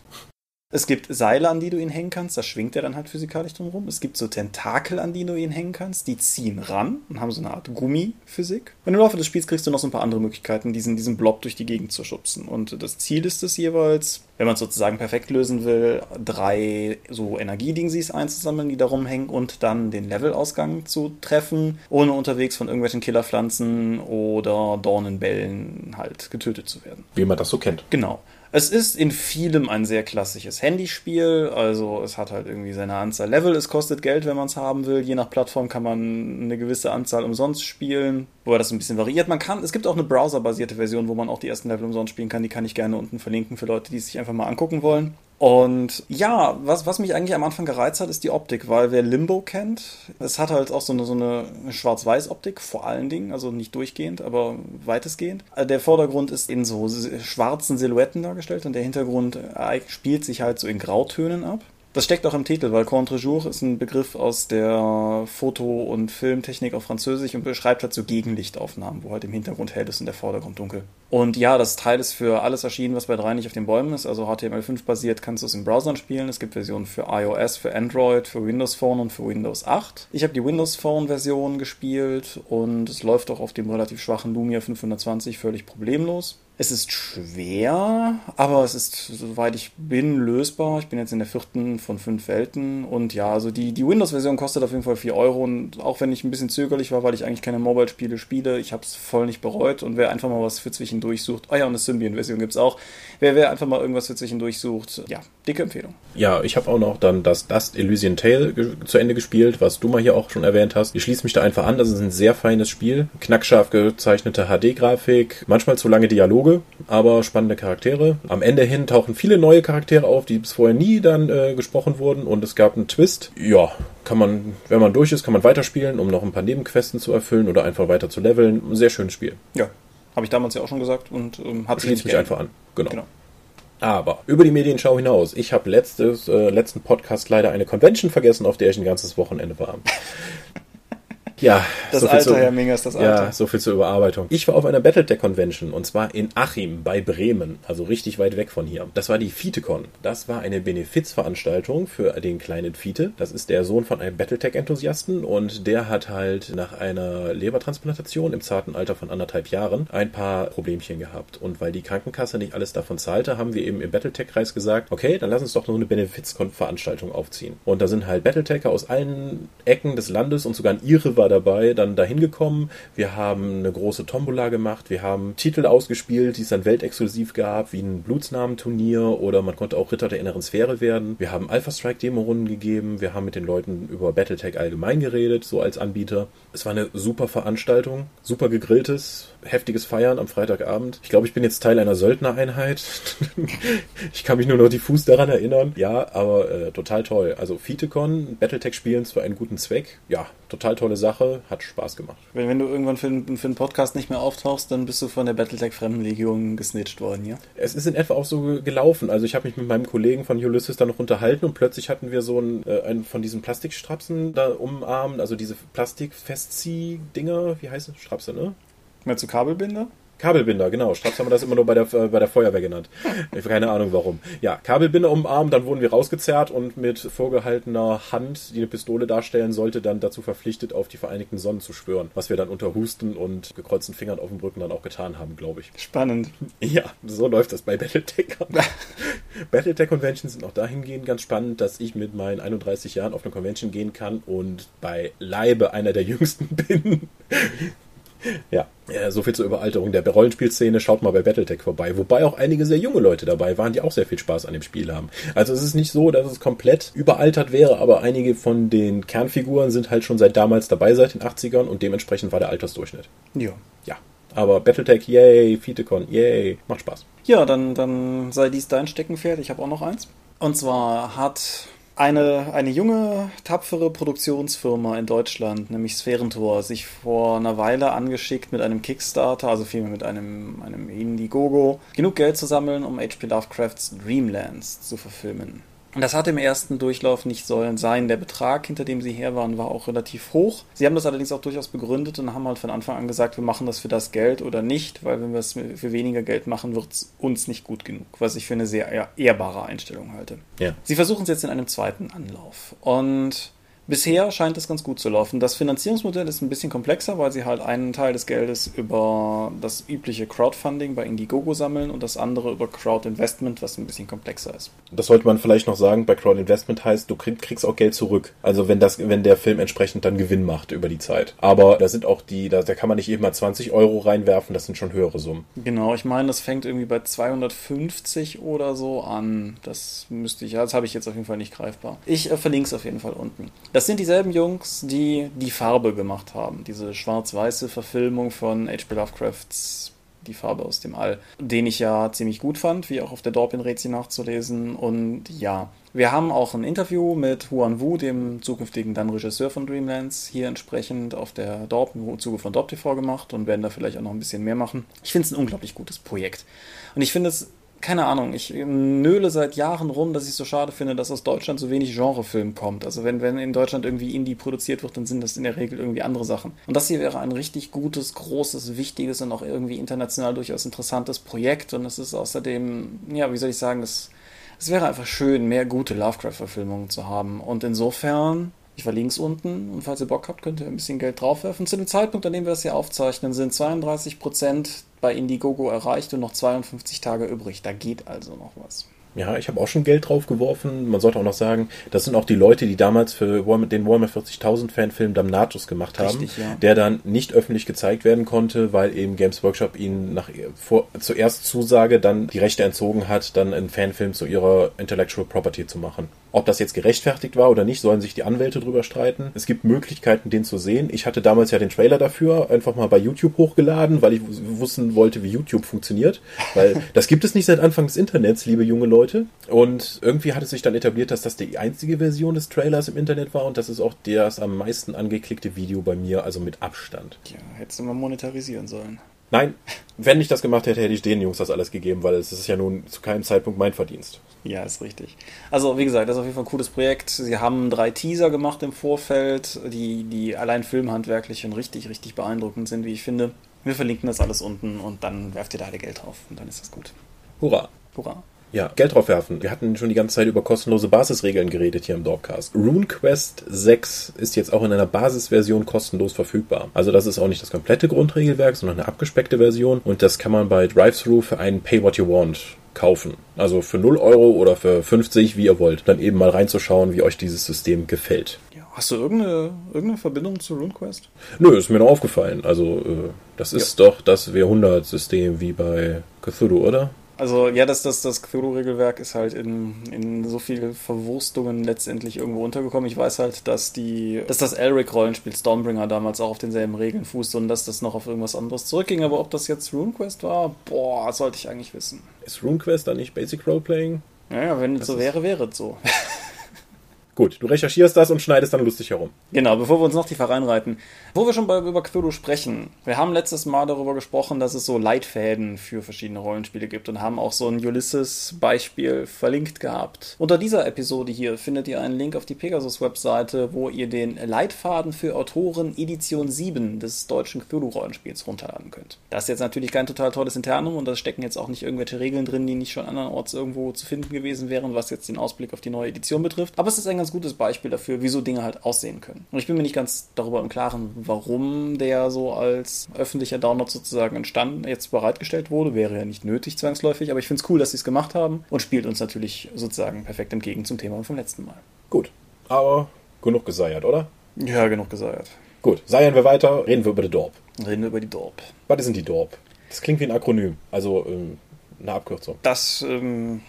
Es gibt Seile, an die du ihn hängen kannst, da schwingt er dann halt physikalisch drum rum. Es gibt so Tentakel, an die du ihn hängen kannst, die ziehen ran und haben so eine Art Gummiphysik. Und im Laufe des Spiels kriegst du noch so ein paar andere Möglichkeiten, diesen, diesen Blob durch die Gegend zu schubsen. Und das Ziel ist es jeweils, wenn man es sozusagen perfekt lösen will, drei so Energiedingsies einzusammeln, die da rumhängen und dann den Levelausgang zu treffen, ohne unterwegs von irgendwelchen Killerpflanzen oder Dornenbällen halt getötet zu werden. Wie man das so kennt. Genau. Es ist in vielem ein sehr klassisches Handyspiel, also es hat halt irgendwie seine Anzahl Level, es kostet Geld, wenn man es haben will. Je nach Plattform kann man eine gewisse Anzahl umsonst spielen, wo das ein bisschen variiert. Man kann, es gibt auch eine browserbasierte Version, wo man auch die ersten Level umsonst spielen kann, die kann ich gerne unten verlinken für Leute, die es sich einfach mal angucken wollen. Und ja, was, was mich eigentlich am Anfang gereizt hat, ist die Optik, weil wer Limbo kennt, es hat halt auch so eine, so eine Schwarz-Weiß-Optik, vor allen Dingen, also nicht durchgehend, aber weitestgehend. Der Vordergrund ist in so schwarzen Silhouetten dargestellt und der Hintergrund spielt sich halt so in Grautönen ab. Das steckt auch im Titel, weil Contre-jour ist ein Begriff aus der Foto- und Filmtechnik auf Französisch und beschreibt halt so Gegenlichtaufnahmen, wo halt im Hintergrund hell ist und der Vordergrund dunkel. Und ja, das Teil ist für alles erschienen, was bei 3 nicht auf den Bäumen ist. Also HTML5 basiert kannst du es in Browsern spielen. Es gibt Versionen für iOS, für Android, für Windows Phone und für Windows 8. Ich habe die Windows Phone Version gespielt und es läuft auch auf dem relativ schwachen Lumia 520 völlig problemlos. Es ist schwer, aber es ist, soweit ich bin, lösbar. Ich bin jetzt in der vierten von fünf Welten und ja, also die, die Windows-Version kostet auf jeden Fall 4 Euro und auch wenn ich ein bisschen zögerlich war, weil ich eigentlich keine Mobile-Spiele spiele, ich habe es voll nicht bereut und wer einfach mal was für zwischendurch sucht, oh ja, und eine Symbian-Version gibt es auch, wer, wer einfach mal irgendwas für zwischendurch sucht, ja, dicke Empfehlung. Ja, ich habe auch noch dann das Dust Elysian Tale zu Ende gespielt, was du mal hier auch schon erwähnt hast. Ich schließe mich da einfach an, das ist ein sehr feines Spiel, knackscharf gezeichnete HD-Grafik, manchmal zu lange Dialoge, aber spannende Charaktere. Am Ende hin tauchen viele neue Charaktere auf, die bis vorher nie dann äh, gesprochen wurden und es gab einen Twist. Ja, kann man, wenn man durch ist, kann man weiterspielen, um noch ein paar Nebenquesten zu erfüllen oder einfach weiter zu leveln. Ein sehr schönes Spiel. Ja, habe ich damals ja auch schon gesagt und ähm, hat Schließt mich einfach an. Genau. genau. Aber über die Medienschau hinaus, ich habe letztes, äh, letzten Podcast leider eine Convention vergessen, auf der ich ein ganzes Wochenende war. Ja, das so Alter, zu, Herr Mingers, das Alter. Ja, so viel zur Überarbeitung. Ich war auf einer Battletech Convention und zwar in Achim bei Bremen, also richtig weit weg von hier. Das war die FiteCon. Das war eine Benefizveranstaltung für den kleinen Fite. Das ist der Sohn von einem Battletech-Enthusiasten und der hat halt nach einer Lebertransplantation im zarten Alter von anderthalb Jahren ein paar Problemchen gehabt. Und weil die Krankenkasse nicht alles davon zahlte, haben wir eben im Battletech-Kreis gesagt, okay, dann lass uns doch nur eine Benefizveranstaltung aufziehen. Und da sind halt Battletecher aus allen Ecken des Landes und sogar ein Ihre war dabei, dann dahin gekommen. Wir haben eine große Tombola gemacht. Wir haben Titel ausgespielt, die es dann weltexklusiv gab, wie ein Blutsnamenturnier oder man konnte auch Ritter der inneren Sphäre werden. Wir haben Alpha Strike Demo-Runden gegeben. Wir haben mit den Leuten über Battletech allgemein geredet, so als Anbieter. Es war eine super Veranstaltung, super gegrilltes, heftiges Feiern am Freitagabend. Ich glaube, ich bin jetzt Teil einer Söldnereinheit. ich kann mich nur noch diffus daran erinnern. Ja, aber äh, total toll. Also FiteCon, Battletech spielen für einen guten Zweck. Ja, total tolle Sache, hat Spaß gemacht. Wenn, wenn du irgendwann für, für einen Podcast nicht mehr auftauchst, dann bist du von der Battletech Fremdenlegion gesnitcht worden, ja? Es ist in etwa auch so gelaufen. Also ich habe mich mit meinem Kollegen von Ulysses da noch unterhalten und plötzlich hatten wir so einen, äh, einen von diesen Plastikstrapsen da umarmt, also diese Plastikfestzieh-Dinger, wie heißt es? Strapse, ne? Mehr zu Kabelbinder? Kabelbinder, genau. Straps haben wir das immer nur bei der, äh, bei der Feuerwehr genannt. Keine Ahnung warum. Ja, Kabelbinder um den Arm, dann wurden wir rausgezerrt und mit vorgehaltener Hand, die eine Pistole darstellen sollte, dann dazu verpflichtet, auf die Vereinigten Sonnen zu schwören. Was wir dann unter Husten und gekreuzten Fingern auf dem Rücken dann auch getan haben, glaube ich. Spannend. Ja, so läuft das bei Battletech. Battletech Conventions sind auch dahingehend ganz spannend, dass ich mit meinen 31 Jahren auf eine Convention gehen kann und bei Leibe einer der jüngsten bin. Ja, so viel zur Überalterung der Rollenspielszene. Schaut mal bei Battletech vorbei. Wobei auch einige sehr junge Leute dabei waren, die auch sehr viel Spaß an dem Spiel haben. Also es ist nicht so, dass es komplett überaltert wäre, aber einige von den Kernfiguren sind halt schon seit damals dabei, seit den 80ern und dementsprechend war der Altersdurchschnitt. Ja. Ja. Aber Battletech, yay, Fitekon, yay, macht Spaß. Ja, dann, dann sei dies dein Steckenpferd. Ich habe auch noch eins. Und zwar hat eine, eine junge, tapfere Produktionsfirma in Deutschland, nämlich Sphärentor, sich vor einer Weile angeschickt mit einem Kickstarter, also vielmehr mit einem, einem Indiegogo, genug Geld zu sammeln, um H.P. Lovecrafts Dreamlands zu verfilmen. Das hat im ersten Durchlauf nicht sollen sein. Der Betrag, hinter dem sie her waren, war auch relativ hoch. Sie haben das allerdings auch durchaus begründet und haben halt von Anfang an gesagt, wir machen das für das Geld oder nicht, weil wenn wir es für weniger Geld machen, wird es uns nicht gut genug, was ich für eine sehr ehrbare Einstellung halte. Ja. Sie versuchen es jetzt in einem zweiten Anlauf und Bisher scheint es ganz gut zu laufen. Das Finanzierungsmodell ist ein bisschen komplexer, weil sie halt einen Teil des Geldes über das übliche Crowdfunding bei Indiegogo sammeln und das andere über Crowdinvestment, was ein bisschen komplexer ist. Das sollte man vielleicht noch sagen, bei Crowdinvestment heißt, du krieg, kriegst auch Geld zurück. Also wenn das, wenn der Film entsprechend dann Gewinn macht über die Zeit. Aber da sind auch die, da, da kann man nicht eben mal 20 Euro reinwerfen, das sind schon höhere Summen. Genau, ich meine, das fängt irgendwie bei 250 oder so an. Das müsste ich, ja, das habe ich jetzt auf jeden Fall nicht greifbar. Ich äh, verlinke es auf jeden Fall unten. Das sind dieselben Jungs, die die Farbe gemacht haben. Diese schwarz-weiße Verfilmung von H.P. Lovecrafts Die Farbe aus dem All, den ich ja ziemlich gut fand, wie auch auf der Dorpin-Rätsel nachzulesen. Und ja, wir haben auch ein Interview mit Huan Wu, dem zukünftigen dann Regisseur von Dreamlands, hier entsprechend auf der Dorp im Zuge von Dorp TV gemacht und werden da vielleicht auch noch ein bisschen mehr machen. Ich finde es ein unglaublich gutes Projekt. Und ich finde es keine Ahnung, ich nöle seit Jahren rum, dass ich es so schade finde, dass aus Deutschland so wenig Genrefilm kommt. Also wenn, wenn in Deutschland irgendwie Indie produziert wird, dann sind das in der Regel irgendwie andere Sachen. Und das hier wäre ein richtig gutes, großes, wichtiges und auch irgendwie international durchaus interessantes Projekt. Und es ist außerdem, ja, wie soll ich sagen, es, es wäre einfach schön, mehr gute Lovecraft-Verfilmungen zu haben. Und insofern ich verlinke es unten und falls ihr Bock habt, könnt ihr ein bisschen Geld draufwerfen. Zu dem Zeitpunkt, an dem wir das hier aufzeichnen, sind 32% bei Indiegogo erreicht und noch 52 Tage übrig. Da geht also noch was. Ja, ich habe auch schon Geld drauf geworfen. Man sollte auch noch sagen, das sind auch die Leute, die damals für Warhammer, den Warhammer 40.000 Fanfilm Damnatus gemacht haben, Richtig, ja. der dann nicht öffentlich gezeigt werden konnte, weil eben Games Workshop ihnen nach vor, zuerst Zusage dann die Rechte entzogen hat, dann einen Fanfilm zu ihrer Intellectual Property zu machen. Ob das jetzt gerechtfertigt war oder nicht, sollen sich die Anwälte drüber streiten. Es gibt Möglichkeiten, den zu sehen. Ich hatte damals ja den Trailer dafür einfach mal bei YouTube hochgeladen, weil ich wissen wollte, wie YouTube funktioniert. Weil das gibt es nicht seit Anfang des Internets, liebe junge Leute. Und irgendwie hat es sich dann etabliert, dass das die einzige Version des Trailers im Internet war und das ist auch das am meisten angeklickte Video bei mir, also mit Abstand. Ja, hättest du mal monetarisieren sollen. Nein, wenn ich das gemacht hätte, hätte ich den Jungs das alles gegeben, weil es ist ja nun zu keinem Zeitpunkt mein Verdienst. Ja, ist richtig. Also, wie gesagt, das ist auf jeden Fall ein cooles Projekt. Sie haben drei Teaser gemacht im Vorfeld, die, die allein filmhandwerklich schon richtig, richtig beeindruckend sind, wie ich finde. Wir verlinken das alles unten und dann werft ihr da alle Geld drauf und dann ist das gut. Hurra! Hurra! Ja, Geld drauf werfen. Wir hatten schon die ganze Zeit über kostenlose Basisregeln geredet hier im Dorpcast. RuneQuest 6 ist jetzt auch in einer Basisversion kostenlos verfügbar. Also das ist auch nicht das komplette Grundregelwerk, sondern eine abgespeckte Version und das kann man bei Drive-Thru für einen Pay What You Want kaufen. Also für 0 Euro oder für 50, wie ihr wollt. Dann eben mal reinzuschauen, wie euch dieses System gefällt. Ja, hast du irgendeine, irgendeine Verbindung zu RuneQuest? Nö, ist mir noch aufgefallen. Also äh, das ist ja. doch das W100-System wie bei Cthulhu, oder? Also ja, das, das, das Cthulhu-Regelwerk ist halt in, in so viele Verwurstungen letztendlich irgendwo untergekommen. Ich weiß halt, dass die, dass das Elric-Rollenspiel Stormbringer damals auch auf denselben Regeln fußt und dass das noch auf irgendwas anderes zurückging. Aber ob das jetzt RuneQuest war, boah, sollte ich eigentlich wissen. Ist RuneQuest dann nicht Basic Roleplaying? Ja, ja wenn es so wäre, wäre es so. Gut, du recherchierst das und schneidest dann lustig herum. Genau, bevor wir uns noch tiefer reinreiten. Wo wir schon bei, über Cthulhu sprechen, wir haben letztes Mal darüber gesprochen, dass es so Leitfäden für verschiedene Rollenspiele gibt und haben auch so ein Ulysses-Beispiel verlinkt gehabt. Unter dieser Episode hier findet ihr einen Link auf die Pegasus-Webseite, wo ihr den Leitfaden für Autoren Edition 7 des deutschen Cthulhu-Rollenspiels runterladen könnt. Das ist jetzt natürlich kein total tolles Internum und da stecken jetzt auch nicht irgendwelche Regeln drin, die nicht schon andernorts irgendwo zu finden gewesen wären, was jetzt den Ausblick auf die neue Edition betrifft. Aber es ist ein ganz gutes Beispiel dafür, wie so Dinge halt aussehen können. Und ich bin mir nicht ganz darüber im Klaren, warum der so als öffentlicher Download sozusagen entstanden, jetzt bereitgestellt wurde. Wäre ja nicht nötig zwangsläufig, aber ich finde es cool, dass sie es gemacht haben und spielt uns natürlich sozusagen perfekt entgegen zum Thema vom letzten Mal. Gut, aber genug geseiert, oder? Ja, genug geseiert. Gut, seiern wir weiter, reden wir über die Dorp. Reden wir über die Dorp. Was sind die Dorp? Das klingt wie ein Akronym, also ähm, eine Abkürzung. Das ähm,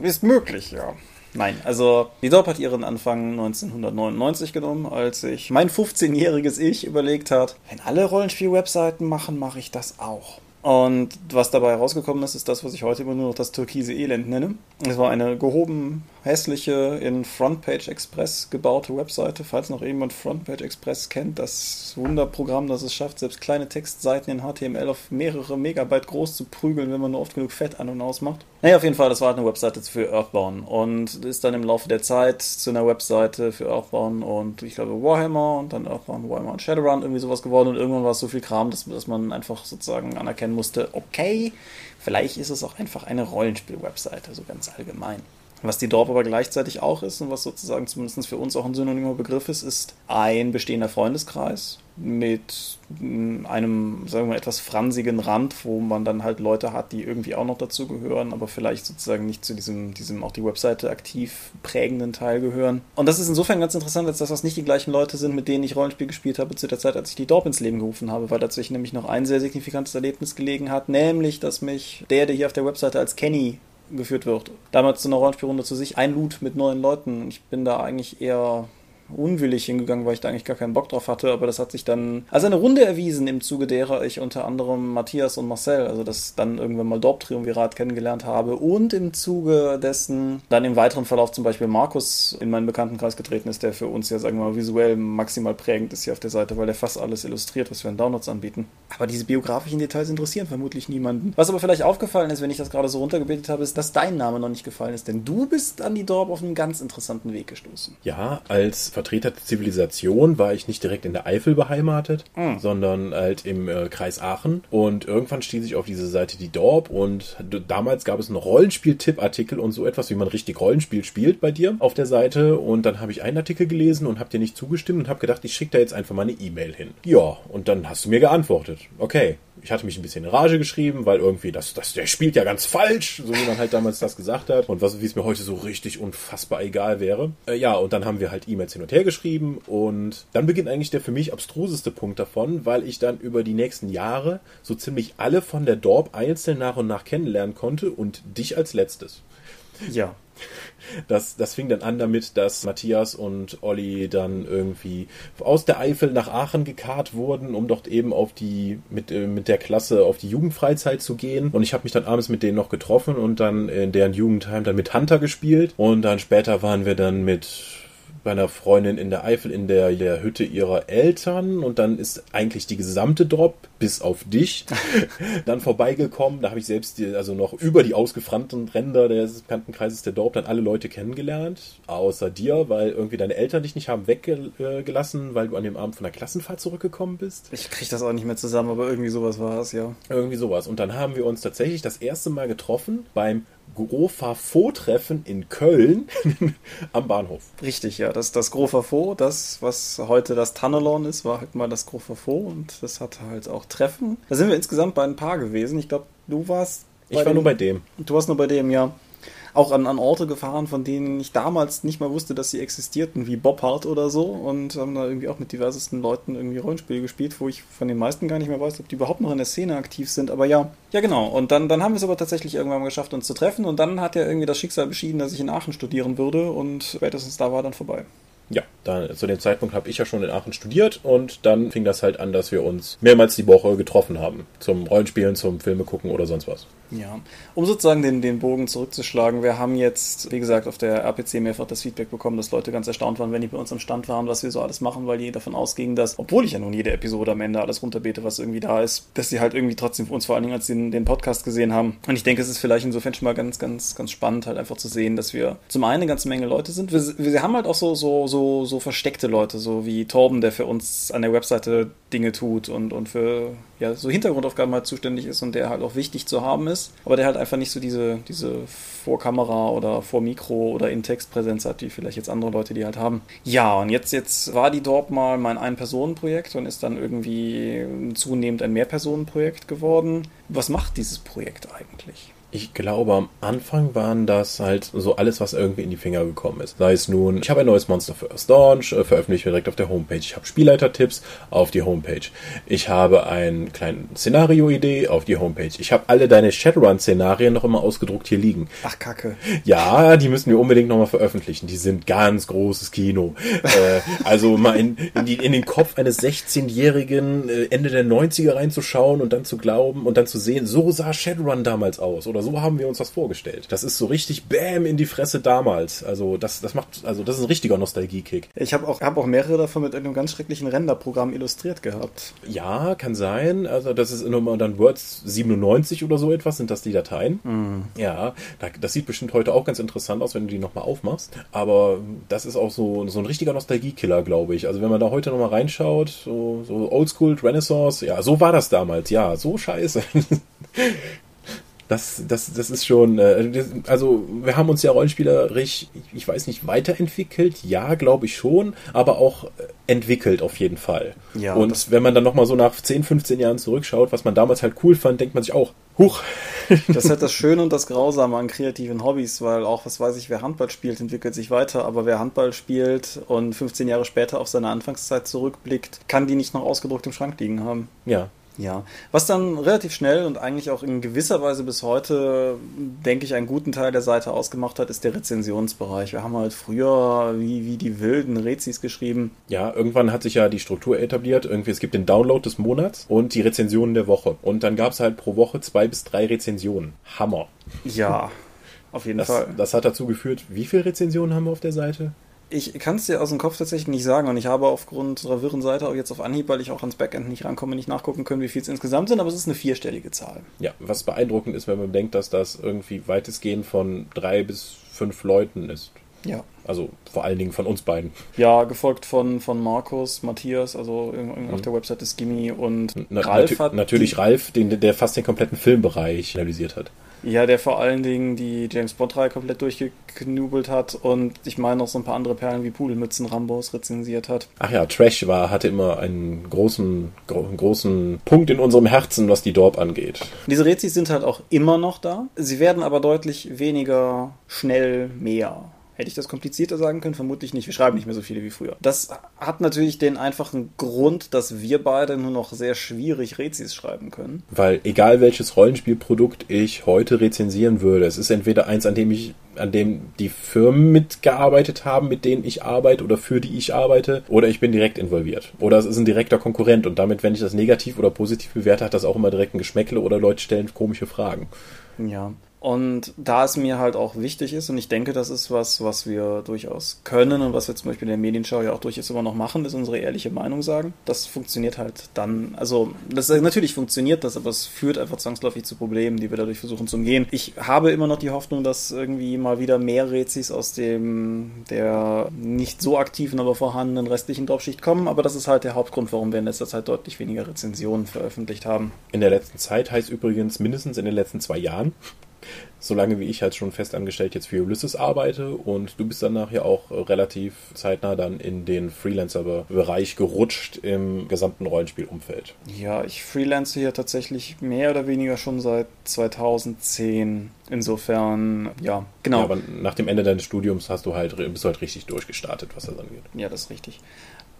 ist möglich, ja. Nein, also die Dorp hat ihren Anfang 1999 genommen, als ich mein 15-jähriges Ich überlegt hat, wenn alle Rollenspiel-Webseiten machen, mache ich das auch. Und was dabei rausgekommen ist, ist das, was ich heute immer nur noch das türkise Elend nenne. Es war eine gehoben hässliche in Frontpage Express gebaute Webseite. Falls noch jemand Frontpage Express kennt, das Wunderprogramm, das es schafft, selbst kleine Textseiten in HTML auf mehrere Megabyte groß zu prügeln, wenn man nur oft genug Fett an und aus macht. Naja, auf jeden Fall, das war halt eine Webseite für Earthbound und ist dann im Laufe der Zeit zu einer Webseite für Earthbound und ich glaube Warhammer und dann Earthbound, Warhammer und Shadowrun irgendwie sowas geworden und irgendwann war es so viel Kram, dass, dass man einfach sozusagen anerkennen musste, okay, vielleicht ist es auch einfach eine Rollenspiel-Webseite, so ganz allgemein. Was die Dorp aber gleichzeitig auch ist und was sozusagen zumindest für uns auch ein synonymer Begriff ist, ist ein bestehender Freundeskreis mit einem, sagen wir mal, etwas fransigen Rand, wo man dann halt Leute hat, die irgendwie auch noch dazu gehören, aber vielleicht sozusagen nicht zu diesem, diesem auch die Webseite aktiv prägenden Teil gehören. Und das ist insofern ganz interessant, als dass das nicht die gleichen Leute sind, mit denen ich Rollenspiel gespielt habe zu der Zeit, als ich die Dorp ins Leben gerufen habe, weil dazwischen nämlich noch ein sehr signifikantes Erlebnis gelegen hat, nämlich, dass mich der, der hier auf der Webseite als Kenny geführt wird. Damals zu einer Rollenspielrunde zu sich einlud mit neuen Leuten. Ich bin da eigentlich eher unwillig hingegangen, weil ich da eigentlich gar keinen Bock drauf hatte, aber das hat sich dann als eine Runde erwiesen, im Zuge derer ich unter anderem Matthias und Marcel, also das dann irgendwann mal Dorp-Triumvirat kennengelernt habe und im Zuge dessen dann im weiteren Verlauf zum Beispiel Markus in meinen Bekanntenkreis getreten ist, der für uns ja, sagen wir mal, visuell maximal prägend ist hier auf der Seite, weil er fast alles illustriert, was wir in Downloads anbieten. Aber diese biografischen Details interessieren vermutlich niemanden. Was aber vielleicht aufgefallen ist, wenn ich das gerade so runtergebetet habe, ist, dass dein Name noch nicht gefallen ist, denn du bist an die Dorp auf einen ganz interessanten Weg gestoßen. Ja, als Vertreter der Zivilisation war ich nicht direkt in der Eifel beheimatet, Mhm. sondern halt im äh, Kreis Aachen. Und irgendwann stieß ich auf diese Seite die Dorp und damals gab es noch Rollenspiel-Tipp-Artikel und so etwas, wie man richtig Rollenspiel spielt bei dir auf der Seite. Und dann habe ich einen Artikel gelesen und habe dir nicht zugestimmt und habe gedacht, ich schicke da jetzt einfach mal eine E-Mail hin. Ja, und dann hast du mir geantwortet. Okay. Ich hatte mich ein bisschen in Rage geschrieben, weil irgendwie das, das, der spielt ja ganz falsch, so wie man halt damals das gesagt hat. Und was, wie es mir heute so richtig unfassbar egal wäre. Äh, ja, und dann haben wir halt E-Mails hin und her geschrieben und dann beginnt eigentlich der für mich abstruseste Punkt davon, weil ich dann über die nächsten Jahre so ziemlich alle von der Dorp einzeln nach und nach kennenlernen konnte und dich als letztes. Ja. Das, das fing dann an damit, dass Matthias und Olli dann irgendwie aus der Eifel nach Aachen gekarrt wurden, um dort eben auf die mit, äh, mit der Klasse auf die Jugendfreizeit zu gehen. Und ich habe mich dann abends mit denen noch getroffen und dann in deren Jugendheim dann mit Hunter gespielt. Und dann später waren wir dann mit bei einer Freundin in der Eifel in der, der Hütte ihrer Eltern und dann ist eigentlich die gesamte Drop bis auf dich dann vorbeigekommen. Da habe ich selbst die, also noch über die ausgefrannten Ränder des Bekanntenkreises der Dorp dann alle Leute kennengelernt, außer dir, weil irgendwie deine Eltern dich nicht haben weggelassen, weil du an dem Abend von der Klassenfahrt zurückgekommen bist. Ich krieg das auch nicht mehr zusammen, aber irgendwie sowas war es, ja. Irgendwie sowas. Und dann haben wir uns tatsächlich das erste Mal getroffen beim Grofafo-Treffen in Köln am Bahnhof. Richtig, ja. Das, das Grofafo, das, was heute das Tunnelon ist, war halt mal das Grofafo und das hatte halt auch Treffen. Da sind wir insgesamt bei ein paar gewesen. Ich glaube, du warst. Ich war dem- nur bei dem. Du warst nur bei dem, ja. Auch an, an Orte gefahren, von denen ich damals nicht mal wusste, dass sie existierten, wie Bobbart oder so. Und haben da irgendwie auch mit diversesten Leuten irgendwie Rollenspiele gespielt, wo ich von den meisten gar nicht mehr weiß, ob die überhaupt noch in der Szene aktiv sind. Aber ja, ja genau. Und dann, dann haben wir es aber tatsächlich irgendwann mal geschafft, uns zu treffen. Und dann hat ja irgendwie das Schicksal beschieden, dass ich in Aachen studieren würde. Und spätestens da war dann vorbei. Ja, da, zu dem Zeitpunkt habe ich ja schon in Aachen studiert und dann fing das halt an, dass wir uns mehrmals die Woche getroffen haben. Zum Rollenspielen, zum Filme gucken oder sonst was. Ja, um sozusagen den, den Bogen zurückzuschlagen, wir haben jetzt, wie gesagt, auf der RPC mehrfach das Feedback bekommen, dass Leute ganz erstaunt waren, wenn die bei uns am Stand waren, was wir so alles machen, weil die davon ausgingen, dass, obwohl ich ja nun jede Episode am Ende alles runterbete, was irgendwie da ist, dass sie halt irgendwie trotzdem uns vor allen Dingen als den, den Podcast gesehen haben. Und ich denke, es ist vielleicht insofern schon mal ganz, ganz, ganz spannend, halt einfach zu sehen, dass wir zum einen eine ganze Menge Leute sind. Wir, wir haben halt auch so, so, so, so versteckte Leute, so wie Torben, der für uns an der Webseite Dinge tut und, und für ja, so Hintergrundaufgaben halt zuständig ist und der halt auch wichtig zu haben ist, aber der halt einfach nicht so diese, diese Vorkamera oder vor Mikro oder in Textpräsenz hat, wie vielleicht jetzt andere Leute die halt haben. Ja, und jetzt, jetzt war die Dorp mal mein Ein-Personen-Projekt und ist dann irgendwie zunehmend ein Mehr-Personen-Projekt geworden. Was macht dieses Projekt eigentlich? Ich glaube, am Anfang waren das halt so alles, was irgendwie in die Finger gekommen ist. Sei es nun, ich habe ein neues Monster First Launch, äh, veröffentliche direkt auf der Homepage. Ich habe Spielleiter-Tipps auf die Homepage. Ich habe einen kleinen Szenario-Idee auf die Homepage. Ich habe alle deine Shadowrun-Szenarien noch immer ausgedruckt hier liegen. Ach, Kacke. Ja, die müssen wir unbedingt nochmal veröffentlichen. Die sind ganz großes Kino. äh, also mal in, in, die, in den Kopf eines 16-Jährigen äh, Ende der 90er reinzuschauen und dann zu glauben und dann zu sehen, so sah Shadowrun damals aus. Oder oder so haben wir uns das vorgestellt. Das ist so richtig Bäm in die Fresse damals. Also das, das macht, also das ist ein richtiger Nostalgie-Kick. Ich habe auch, hab auch mehrere davon mit einem ganz schrecklichen Renderprogramm illustriert gehabt. Ja, kann sein. Also das ist nochmal dann Words 97 oder so etwas, sind das die Dateien. Mhm. Ja, das sieht bestimmt heute auch ganz interessant aus, wenn du die nochmal aufmachst. Aber das ist auch so, so ein richtiger Nostalgie-Killer, glaube ich. Also wenn man da heute nochmal reinschaut, so, so Oldschool, Renaissance, ja, so war das damals. Ja, so scheiße. Das, das, das ist schon, äh, also wir haben uns ja rollenspielerisch, ich weiß nicht, weiterentwickelt, ja, glaube ich schon, aber auch äh, entwickelt auf jeden Fall. Ja, und wenn man dann nochmal so nach 10, 15 Jahren zurückschaut, was man damals halt cool fand, denkt man sich auch, huch. Das ist halt das Schöne und das Grausame an kreativen Hobbys, weil auch, was weiß ich, wer Handball spielt, entwickelt sich weiter, aber wer Handball spielt und 15 Jahre später auf seine Anfangszeit zurückblickt, kann die nicht noch ausgedruckt im Schrank liegen haben. Ja, ja, was dann relativ schnell und eigentlich auch in gewisser Weise bis heute, denke ich, einen guten Teil der Seite ausgemacht hat, ist der Rezensionsbereich. Wir haben halt früher wie, wie die wilden Rezis geschrieben. Ja, irgendwann hat sich ja die Struktur etabliert. Irgendwie, es gibt den Download des Monats und die Rezensionen der Woche. Und dann gab es halt pro Woche zwei bis drei Rezensionen. Hammer. Ja, auf jeden das, Fall. Das hat dazu geführt, wie viele Rezensionen haben wir auf der Seite? Ich kann es dir aus dem Kopf tatsächlich nicht sagen und ich habe aufgrund unserer wirren Seite auch jetzt auf Anhieb, weil ich auch ans Backend nicht rankomme, nicht nachgucken können, wie viel es insgesamt sind, aber es ist eine vierstellige Zahl. Ja, was beeindruckend ist, wenn man denkt, dass das irgendwie weitestgehend von drei bis fünf Leuten ist. Ja. Also vor allen Dingen von uns beiden. Ja, gefolgt von, von Markus, Matthias, also mhm. auf der Webseite Skimmy und Na, Ralf hat. Natürlich Ralf, den, der fast den kompletten Filmbereich analysiert hat. Ja, der vor allen Dingen die James Bond-Reihe komplett durchgeknubelt hat und ich meine noch so ein paar andere Perlen wie Pudelmützen Rambos rezensiert hat. Ach ja, Trash war, hatte immer einen großen, gro großen Punkt in unserem Herzen, was die Dorp angeht. Diese Rezis sind halt auch immer noch da. Sie werden aber deutlich weniger schnell mehr. Hätte ich das komplizierter sagen können? Vermutlich nicht. Wir schreiben nicht mehr so viele wie früher. Das hat natürlich den einfachen Grund, dass wir beide nur noch sehr schwierig Rezis schreiben können. Weil egal welches Rollenspielprodukt ich heute rezensieren würde, es ist entweder eins, an dem ich an dem die Firmen mitgearbeitet haben, mit denen ich arbeite oder für die ich arbeite, oder ich bin direkt involviert. Oder es ist ein direkter Konkurrent und damit, wenn ich das negativ oder positiv bewerte, hat das auch immer direkt ein Geschmäckle oder Leute stellen komische Fragen. Ja, und da es mir halt auch wichtig ist, und ich denke, das ist was, was wir durchaus können und was wir zum Beispiel in der Medienschau ja auch durchaus immer noch machen, ist unsere ehrliche Meinung sagen. Das funktioniert halt dann, also das, natürlich funktioniert das, aber es führt einfach zwangsläufig zu Problemen, die wir dadurch versuchen zu umgehen. Ich habe immer noch die Hoffnung, dass irgendwie mal wieder mehr Rezis aus dem der nicht so aktiven, aber vorhandenen restlichen Dropschicht kommen, aber das ist halt der Hauptgrund, warum wir in letzter Zeit deutlich weniger Rezensionen veröffentlicht haben. In der letzten Zeit heißt übrigens mindestens in den letzten zwei Jahren solange wie ich halt schon festangestellt jetzt für Ulysses arbeite und du bist danach ja auch relativ zeitnah dann in den Freelancer-Bereich gerutscht im gesamten Rollenspielumfeld. Ja, ich freelance hier tatsächlich mehr oder weniger schon seit 2010. Insofern, ja, genau. Ja, aber nach dem Ende deines Studiums hast du halt, bist du halt richtig durchgestartet, was das angeht. Ja, das ist richtig.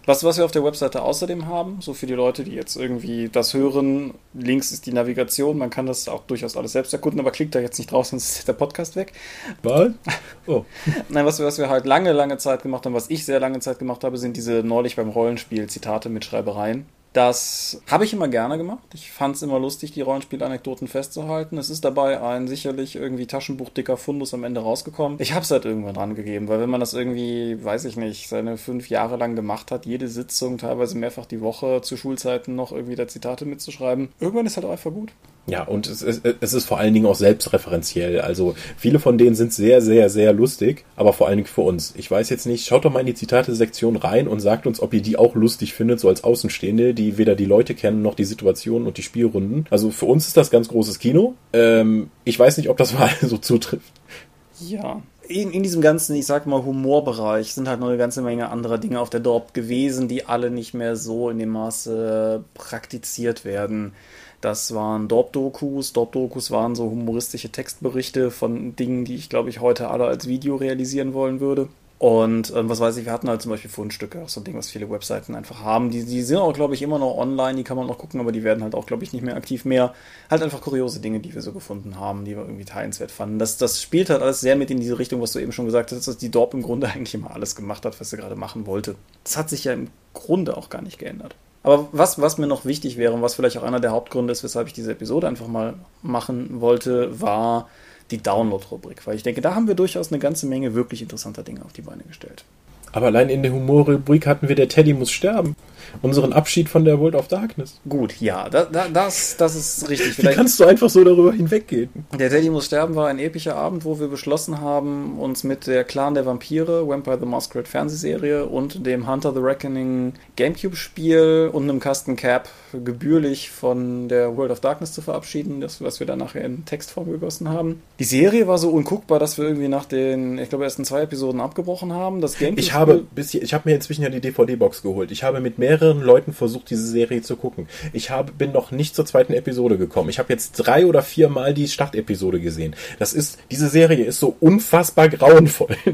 Was, was wir auf der Webseite außerdem haben, so für die Leute, die jetzt irgendwie das hören, links ist die Navigation, man kann das auch durchaus alles selbst erkunden, aber klickt da jetzt nicht drauf, sonst ist der Podcast weg. Was? Oh. Nein, was, was wir halt lange, lange Zeit gemacht haben, was ich sehr lange Zeit gemacht habe, sind diese neulich beim Rollenspiel Zitate mit Schreibereien. Das habe ich immer gerne gemacht. Ich fand es immer lustig, die Rollenspielanekdoten festzuhalten. Es ist dabei ein sicherlich irgendwie taschenbuchdicker Fundus am Ende rausgekommen. Ich habe es halt irgendwann dran gegeben, weil wenn man das irgendwie, weiß ich nicht, seine fünf Jahre lang gemacht hat, jede Sitzung, teilweise mehrfach die Woche zu Schulzeiten noch irgendwie da Zitate mitzuschreiben, irgendwann ist halt auch einfach gut. Ja, und es ist, es ist vor allen Dingen auch selbstreferenziell. Also viele von denen sind sehr, sehr, sehr lustig, aber vor allen Dingen für uns. Ich weiß jetzt nicht, schaut doch mal in die Zitate-Sektion rein und sagt uns, ob ihr die auch lustig findet, so als Außenstehende, die weder die Leute kennen noch die Situationen und die Spielrunden. Also für uns ist das ganz großes Kino. Ähm, ich weiß nicht, ob das mal so zutrifft. Ja, in, in, diesem ganzen, ich sag mal, Humorbereich sind halt noch eine ganze Menge anderer Dinge auf der Dorp gewesen, die alle nicht mehr so in dem Maße praktiziert werden. Das waren Dorp-Dokus. Dorp-Dokus waren so humoristische Textberichte von Dingen, die ich, glaube ich, heute alle als Video realisieren wollen würde. Und ähm, was weiß ich, wir hatten halt zum Beispiel Fundstücke, auch so ein Ding, was viele Webseiten einfach haben. Die, die sind auch, glaube ich, immer noch online, die kann man noch gucken, aber die werden halt auch, glaube ich, nicht mehr aktiv mehr. Halt einfach kuriose Dinge, die wir so gefunden haben, die wir irgendwie teilenswert fanden. Das, das spielt halt alles sehr mit in diese Richtung, was du eben schon gesagt hast, dass die Dorp im Grunde eigentlich immer alles gemacht hat, was sie gerade machen wollte. Das hat sich ja im Grunde auch gar nicht geändert. Aber was, was mir noch wichtig wäre und was vielleicht auch einer der Hauptgründe ist, weshalb ich diese Episode einfach mal machen wollte, war die Download-Rubrik. Weil ich denke, da haben wir durchaus eine ganze Menge wirklich interessanter Dinge auf die Beine gestellt. Aber allein in der Humorrubrik hatten wir der Teddy muss sterben. Unseren Abschied von der World of Darkness. Gut, ja, da, da, das, das ist richtig. Vielleicht Wie kannst du einfach so darüber hinweggehen? Der Teddy muss sterben war ein epischer Abend, wo wir beschlossen haben, uns mit der Clan der Vampire, Vampire the Masquerade Fernsehserie und dem Hunter the Reckoning Gamecube-Spiel und einem Kasten Cap gebührlich von der World of Darkness zu verabschieden, das, was wir dann nachher in Textform gegossen haben. Die Serie war so unguckbar, dass wir irgendwie nach den, ich glaube, ersten zwei Episoden abgebrochen haben. Das Gamecube ich habe bis ich habe mir inzwischen ja die DVD-Box geholt. Ich habe mit mehreren Leuten versucht, diese Serie zu gucken. Ich habe, bin noch nicht zur zweiten Episode gekommen. Ich habe jetzt drei oder vier Mal die Startepisode gesehen. Das ist, diese Serie ist so unfassbar grauenvoll.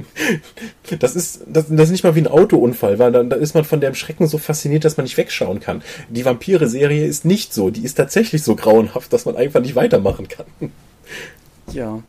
Das ist, das, das ist nicht mal wie ein Autounfall, weil dann da ist man von dem Schrecken so fasziniert, dass man nicht wegschauen kann. Die Vampire-Serie ist nicht so. Die ist tatsächlich so grauenhaft, dass man einfach nicht weitermachen kann. Ja.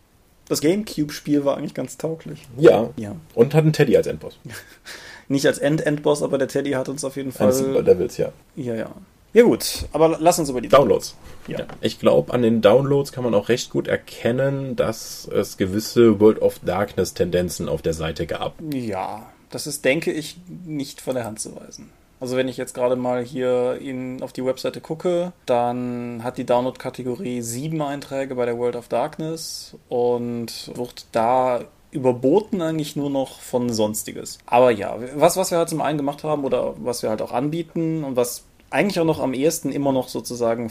Das Gamecube-Spiel war eigentlich ganz tauglich. Ja. ja. Und hat einen Teddy als Endboss. Nicht als End-Endboss, aber der Teddy hat uns auf jeden Fall. Super Levels, ja. Ja, ja. Ja, gut, aber lass uns über die Downloads. Ja. ja. Ich glaube, an den Downloads kann man auch recht gut erkennen, dass es gewisse World of Darkness-Tendenzen auf der Seite gab. Ja, das ist, denke ich, nicht von der Hand zu weisen. Also wenn ich jetzt gerade mal hier in, auf die Webseite gucke, dann hat die Download-Kategorie sieben Einträge bei der World of Darkness und wird da überboten eigentlich nur noch von Sonstiges. Aber ja, was, was wir halt zum einen gemacht haben oder was wir halt auch anbieten und was eigentlich auch noch am ehesten immer noch sozusagen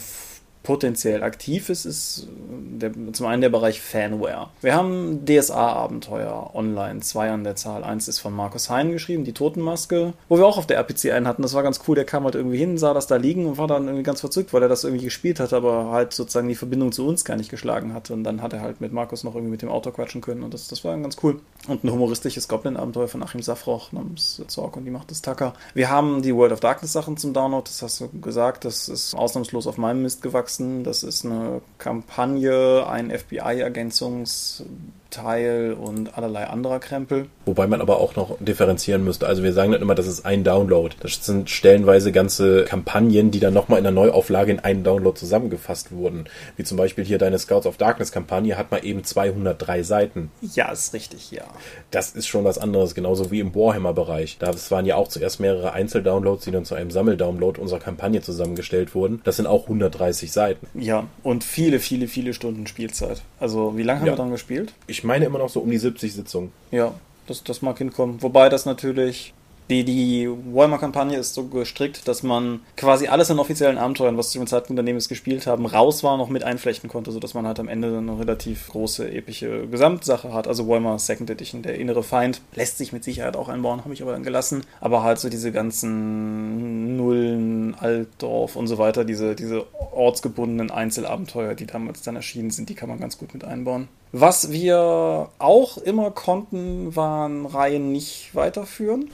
potenziell aktiv ist, ist der, zum einen der Bereich Fanware. Wir haben DSA-Abenteuer online, zwei an der Zahl. Eins ist von Markus Hein geschrieben, die Totenmaske, wo wir auch auf der RPC einen hatten. Das war ganz cool. Der kam halt irgendwie hin, sah das da liegen und war dann irgendwie ganz verzückt, weil er das irgendwie gespielt hat, aber halt sozusagen die Verbindung zu uns gar nicht geschlagen hatte. Und dann hat er halt mit Markus noch irgendwie mit dem Auto quatschen können und das, das war ganz cool. Und ein humoristisches Goblin-Abenteuer von Achim Safroch namens Zorg und die Macht des Tucker. Wir haben die World of Darkness Sachen zum Download, das hast du gesagt, das ist ausnahmslos auf meinem Mist gewachsen nutzen. Das ist eine Kampagne, ein FBI-Ergänzungs- Teil und allerlei anderer Krempel. Wobei man aber auch noch differenzieren müsste. Also wir sagen dann immer, das ist ein Download. Das sind stellenweise ganze Kampagnen, die dann nochmal in der Neuauflage in einen Download zusammengefasst wurden. Wie zum Beispiel hier deine Scouts of Darkness Kampagne hat mal eben 203 Seiten. Ja, ist richtig, ja. Das ist schon was anderes, genauso wie im Warhammer-Bereich. Das waren ja auch zuerst mehrere Einzeldownloads, die dann zu einem Sammeldownload unserer Kampagne zusammengestellt wurden. Das sind auch 130 Seiten. Ja, und viele, viele, viele Stunden Spielzeit. Also wie lange haben ja. wir dann gespielt? Ich meine immer noch so um die 70 Sitzungen. Ja, das, das mag hinkommen. Wobei das natürlich die, die Warhammer-Kampagne ist so gestrickt, dass man quasi alles an offiziellen Abenteuern, was zu dem Zeitpunkt daneben es gespielt haben, raus war, noch mit einflechten konnte, sodass man halt am Ende eine relativ große, epische Gesamtsache hat. Also Warhammer Second Edition, der innere Feind, lässt sich mit Sicherheit auch einbauen, habe ich aber dann gelassen. Aber halt so diese ganzen Nullen, Altdorf und so weiter, diese, diese ortsgebundenen Einzelabenteuer, die damals dann erschienen sind, die kann man ganz gut mit einbauen. Was wir auch immer konnten, waren Reihen nicht weiterführen.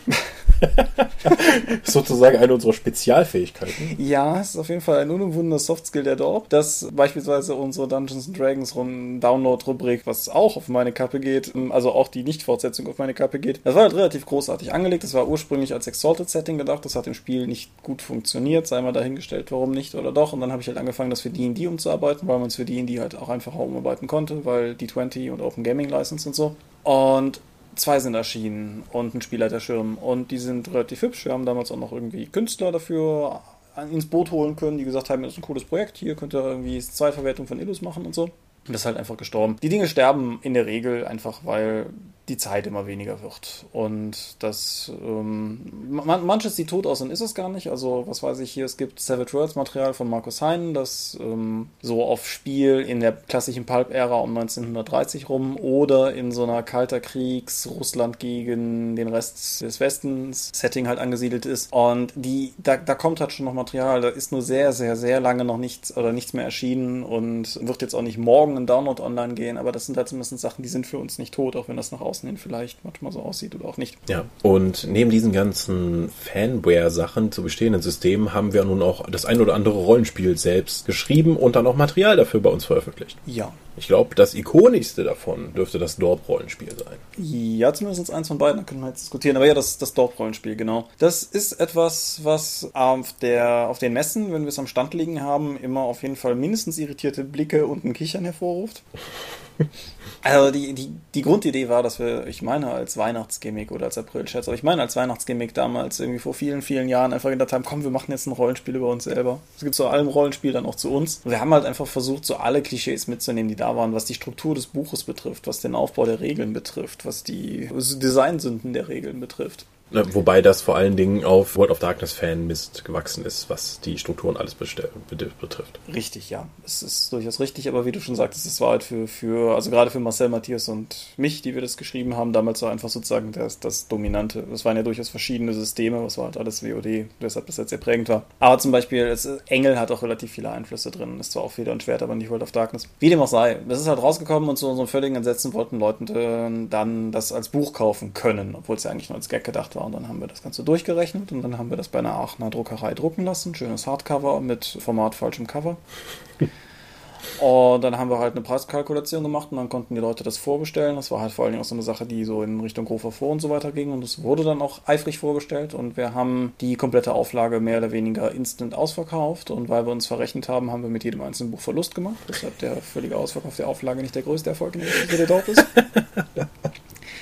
Sozusagen eine unserer Spezialfähigkeiten. Ja, es ist auf jeden Fall ein unumwundener Softskill der Dorp, dass beispielsweise unsere Dungeons and Dragons Download-Rubrik, was auch auf meine Kappe geht, also auch die Nicht-Fortsetzung auf meine Kappe geht, das war halt relativ großartig angelegt. Das war ursprünglich als Exalted-Setting gedacht, das hat im Spiel nicht gut funktioniert, sei mal dahingestellt, warum nicht oder doch. Und dann habe ich halt angefangen, das für D&D umzuarbeiten, weil man es für D&D halt auch einfacher umarbeiten konnte, weil D20 und Open Gaming License und so. Und zwei sind erschienen und ein Spielleiterschirm. Und die sind relativ hübsch. Wir haben damals auch noch irgendwie Künstler dafür ins Boot holen können, die gesagt haben, das ist ein cooles Projekt, hier könnt ihr irgendwie Zweitverwertung von Illus machen und so. Und das ist halt einfach gestorben. Die Dinge sterben in der Regel einfach, weil die Zeit immer weniger wird. Und das, ähm, man, manches sieht tot aus und ist es gar nicht. Also, was weiß ich hier, es gibt Savage Worlds Material von Markus Hein, das ähm, so auf Spiel in der klassischen Pulp-Ära um 1930 rum oder in so einer Kalter Kriegs, Russland gegen den Rest des Westens Setting halt angesiedelt ist. Und die, da, da kommt halt schon noch Material, da ist nur sehr, sehr, sehr lange noch nichts oder nichts mehr erschienen und wird jetzt auch nicht morgen ein Download online gehen, aber das sind halt zumindest Sachen, die sind für uns nicht tot, auch wenn das nach außen hin vielleicht manchmal so aussieht oder auch nicht. Ja, und neben diesen ganzen Fanware-Sachen zu bestehenden Systemen haben wir nun auch das ein oder andere Rollenspiel selbst geschrieben und dann auch Material dafür bei uns veröffentlicht. Ja. Ich glaube, das ikonischste davon dürfte das Dorp-Rollenspiel sein. Ja, zumindest eins von beiden, da können wir jetzt diskutieren. Aber ja, das, das Dorp-Rollenspiel, genau. Das ist etwas, was auf, der, auf den Messen, wenn wir es am Stand liegen haben, immer auf jeden Fall mindestens irritierte Blicke und ein Kichern hervorruft. Also die, die, die Grundidee war, dass wir, ich meine, als Weihnachtsgimmick oder als April-Scherz, aber ich meine als Weihnachtsgimmick damals irgendwie vor vielen, vielen Jahren einfach gedacht haben, komm, wir machen jetzt ein Rollenspiel über uns selber. Es gibt zu allem Rollenspiel dann auch zu uns. Wir haben halt einfach versucht, so alle Klischees mitzunehmen, die da waren, was die Struktur des Buches betrifft, was den Aufbau der Regeln betrifft, was die Designsünden der Regeln betrifft. Ne, wobei das vor allen Dingen auf World of Darkness Fan Mist gewachsen ist, was die Strukturen alles betrifft. Richtig, ja. Es ist durchaus richtig, aber wie du schon sagtest, es war halt für, für, also gerade für Marcel, Matthias und mich, die wir das geschrieben haben, damals war einfach sozusagen das, das Dominante. Es waren ja durchaus verschiedene Systeme, was war halt alles WOD, weshalb das jetzt sehr prägend war. Aber zum Beispiel, es, Engel hat auch relativ viele Einflüsse drin. Ist zwar auch Feder und Schwert, aber nicht World of Darkness. Wie dem auch sei. Das ist halt rausgekommen und zu unserem völligen Entsetzen wollten Leute dann das als Buch kaufen können, obwohl es ja eigentlich nur als Gag gedacht war war. Und dann haben wir das Ganze durchgerechnet und dann haben wir das bei einer Aachener Druckerei drucken lassen. Schönes Hardcover mit Format falschem Cover. Und dann haben wir halt eine Preiskalkulation gemacht und dann konnten die Leute das vorbestellen. Das war halt vor allen Dingen auch so eine Sache, die so in Richtung Grofer Vor und so weiter ging. Und es wurde dann auch eifrig vorbestellt und wir haben die komplette Auflage mehr oder weniger instant ausverkauft. Und weil wir uns verrechnet haben, haben wir mit jedem einzelnen Buch Verlust gemacht. Deshalb der völlige Ausverkauf der Auflage nicht der größte Erfolg in der Geschichte der Dorf ist.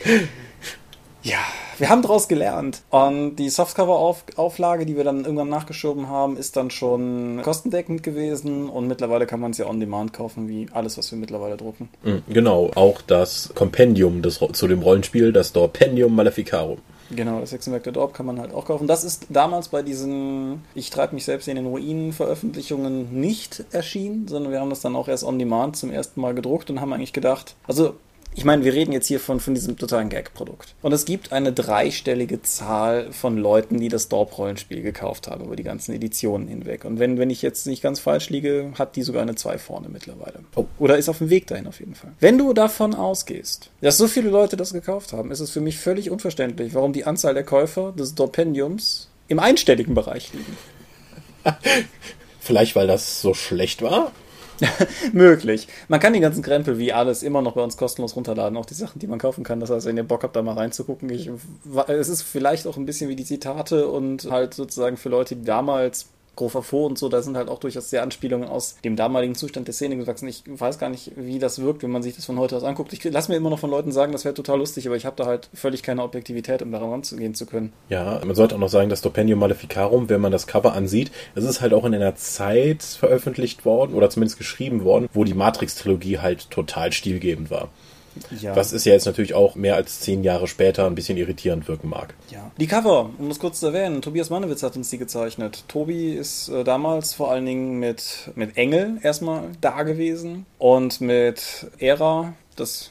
ja, wir haben daraus gelernt. Und die Softcover-Auflage, die wir dann irgendwann nachgeschoben haben, ist dann schon kostendeckend gewesen. Und mittlerweile kann man es ja on demand kaufen, wie alles, was wir mittlerweile drucken. Mhm, genau, auch das Kompendium des, zu dem Rollenspiel, das Dorpendium Maleficarum. Genau, das Hexenwerk der Dorp kann man halt auch kaufen. Das ist damals bei diesen Ich treibe mich selbst in den Ruinen Veröffentlichungen nicht erschienen, sondern wir haben das dann auch erst on demand zum ersten Mal gedruckt und haben eigentlich gedacht, also ich meine, wir reden jetzt hier von, von diesem totalen Gag-Produkt. Und es gibt eine dreistellige Zahl von Leuten, die das Dorp-Rollenspiel gekauft haben über die ganzen Editionen hinweg. Und wenn, wenn ich jetzt nicht ganz falsch liege, hat die sogar eine 2 vorne mittlerweile. Oh. Oder ist auf dem Weg dahin auf jeden Fall. Wenn du davon ausgehst, dass so viele Leute das gekauft haben, ist es für mich völlig unverständlich, warum die Anzahl der Käufer des Dorpendiums im einstelligen Bereich liegen. Vielleicht, weil das so schlecht war? Möglich. Man kann die ganzen Krempel wie alles immer noch bei uns kostenlos runterladen, auch die Sachen, die man kaufen kann. Das heißt, wenn ihr Bock habt, da mal reinzugucken, ich, es ist vielleicht auch ein bisschen wie die Zitate und halt sozusagen für Leute, die damals Grover Fo und so, da sind halt auch durchaus sehr Anspielungen aus dem damaligen Zustand der Szene gewachsen. Ich weiß gar nicht, wie das wirkt, wenn man sich das von heute aus anguckt. Ich lasse mir immer noch von Leuten sagen, das wäre total lustig, aber ich habe da halt völlig keine Objektivität, um daran ranzugehen zu können. Ja, man sollte auch noch sagen, das Dopendium Maleficarum, wenn man das Cover ansieht, es ist halt auch in einer Zeit veröffentlicht worden oder zumindest geschrieben worden, wo die Matrix-Trilogie halt total stilgebend war. Ja. Was ist ja jetzt natürlich auch mehr als zehn Jahre später ein bisschen irritierend wirken mag. Ja. Die Cover, um das kurz zu erwähnen, Tobias Mannewitz hat uns die gezeichnet. Tobi ist äh, damals vor allen Dingen mit, mit Engel erstmal da gewesen und mit Ära, das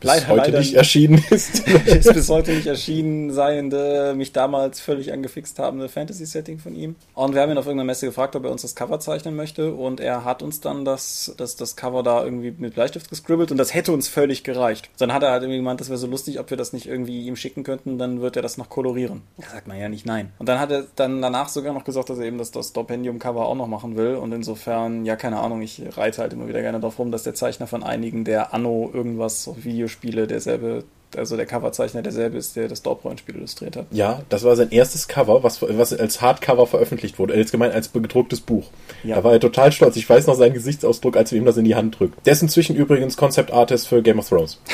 bis leider, heute leider nicht erschienen ist. ist bis heute nicht erschienen seiende, mich damals völlig angefixt habende Fantasy-Setting von ihm. Und wir haben ihn auf irgendeiner Messe gefragt, ob er uns das Cover zeichnen möchte. Und er hat uns dann das, das, das Cover da irgendwie mit Bleistift gescribbelt und das hätte uns völlig gereicht. Dann hat er halt irgendwie gemeint, das wäre so lustig, ob wir das nicht irgendwie ihm schicken könnten, dann wird er das noch kolorieren. Da sagt man ja nicht nein. Und dann hat er dann danach sogar noch gesagt, dass er eben das, das Dopendium-Cover auch noch machen will. Und insofern, ja, keine Ahnung, ich reite halt immer wieder gerne darauf rum, dass der Zeichner von einigen der Anno irgendwas auf Videospiele derselbe also der Coverzeichner derselbe ist, der das Dorp-Rollenspiel illustriert hat. Ja, das war sein erstes Cover, was, was als Hardcover veröffentlicht wurde. Jetzt gemeint als gedrucktes Buch. Ja. Da war er total stolz. Ich weiß noch seinen Gesichtsausdruck, als wir ihm das in die Hand drückt. Der ist inzwischen übrigens Concept Artist für Game of Thrones.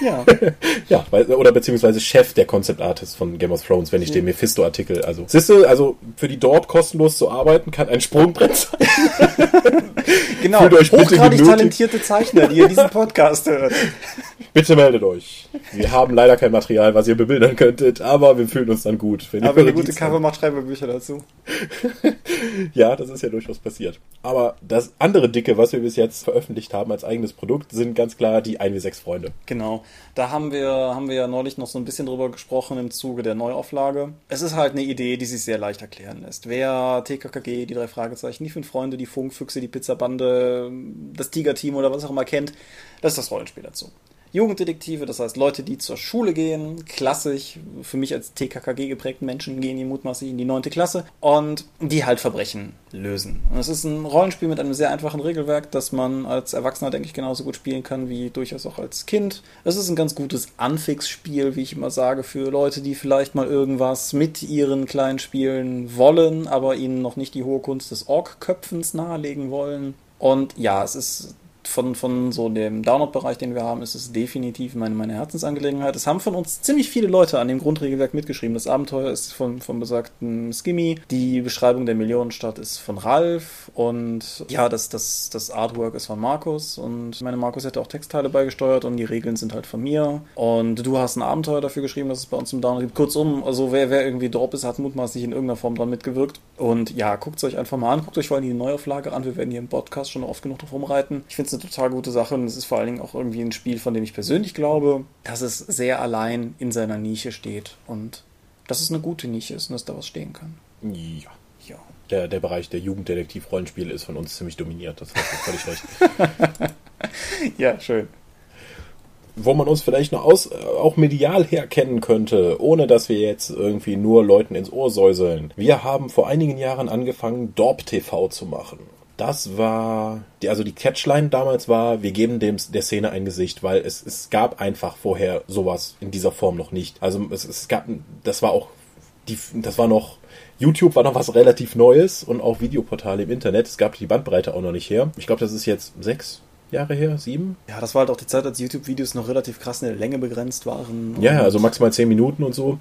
Ja. ja, oder beziehungsweise Chef der Concept Artist von Game of Thrones, wenn ich den Mephisto-Artikel, also. Siehste, also für die Dorp kostenlos zu arbeiten, kann ein Sprungbrett sein. genau, euch hochgradig talentierte Zeichner, die ihr diesen Podcast hört. Bitte meldet euch. Wir haben leider kein Material, was ihr bebildern könntet, aber wir fühlen uns dann gut. Wenn aber eine gute Cover macht, schreiben wir Bücher dazu. ja, das ist ja durchaus passiert. Aber das andere Dicke, was wir bis jetzt veröffentlicht haben als eigenes Produkt, sind ganz klar die 1W6 Freunde. Genau. Da haben wir, haben wir ja neulich noch so ein bisschen drüber gesprochen im Zuge der Neuauflage. Es ist halt eine Idee, die sich sehr leicht erklären lässt. Wer TKKG, die drei Fragezeichen, die fünf Freunde, die Funkfüchse, die Pizzabande, das Tigerteam oder was auch immer kennt, das ist das Rollenspiel dazu. Jugenddetektive, das heißt Leute, die zur Schule gehen, klassisch, für mich als TKKG geprägten Menschen gehen die mutmaßlich in die neunte Klasse und die halt Verbrechen lösen. Und es ist ein Rollenspiel mit einem sehr einfachen Regelwerk, das man als Erwachsener, denke ich, genauso gut spielen kann wie durchaus auch als Kind. Es ist ein ganz gutes Anfix-Spiel, wie ich immer sage, für Leute, die vielleicht mal irgendwas mit ihren kleinen Spielen wollen, aber ihnen noch nicht die hohe Kunst des Ork-Köpfens nahelegen wollen. Und ja, es ist von, von so dem Download-Bereich, den wir haben, ist es definitiv meine, meine Herzensangelegenheit. Es haben von uns ziemlich viele Leute an dem Grundregelwerk mitgeschrieben. Das Abenteuer ist von, von besagten Skimmy. Die Beschreibung der Millionenstadt ist von Ralf. Und ja, das, das, das Artwork ist von Markus. Und meine Markus hätte auch Textteile beigesteuert und die Regeln sind halt von mir. Und du hast ein Abenteuer dafür geschrieben, dass es bei uns im Download gibt. Kurzum, also wer, wer irgendwie Drop ist, hat mutmaßlich in irgendeiner Form dran mitgewirkt. Und ja, guckt es euch einfach mal an. Guckt euch vor allem die Neuauflage an. Wir werden hier im Podcast schon oft genug drauf rumreiten. Ich finde es eine total gute Sache und es ist vor allen Dingen auch irgendwie ein Spiel, von dem ich persönlich glaube, dass es sehr allein in seiner Nische steht und dass es eine gute Nische ist und dass da was stehen kann. Ja. Ja. Der, der Bereich der Jugenddetektiv-Rollenspiele ist von uns ziemlich dominiert, das hast du völlig recht. ja, schön wo man uns vielleicht noch aus, auch medial herkennen könnte, ohne dass wir jetzt irgendwie nur Leuten ins Ohr säuseln. Wir haben vor einigen Jahren angefangen, Dorp TV zu machen. Das war, die, also die Catchline damals war, wir geben dem, der Szene ein Gesicht, weil es, es gab einfach vorher sowas in dieser Form noch nicht. Also es, es gab, das war auch, die, das war noch, YouTube war noch was relativ Neues und auch Videoportale im Internet. Es gab die Bandbreite auch noch nicht her. Ich glaube, das ist jetzt sechs Jahre her, sieben. Ja, das war halt auch die Zeit, als YouTube-Videos noch relativ krass in der Länge begrenzt waren. Ja, also maximal zehn Minuten und so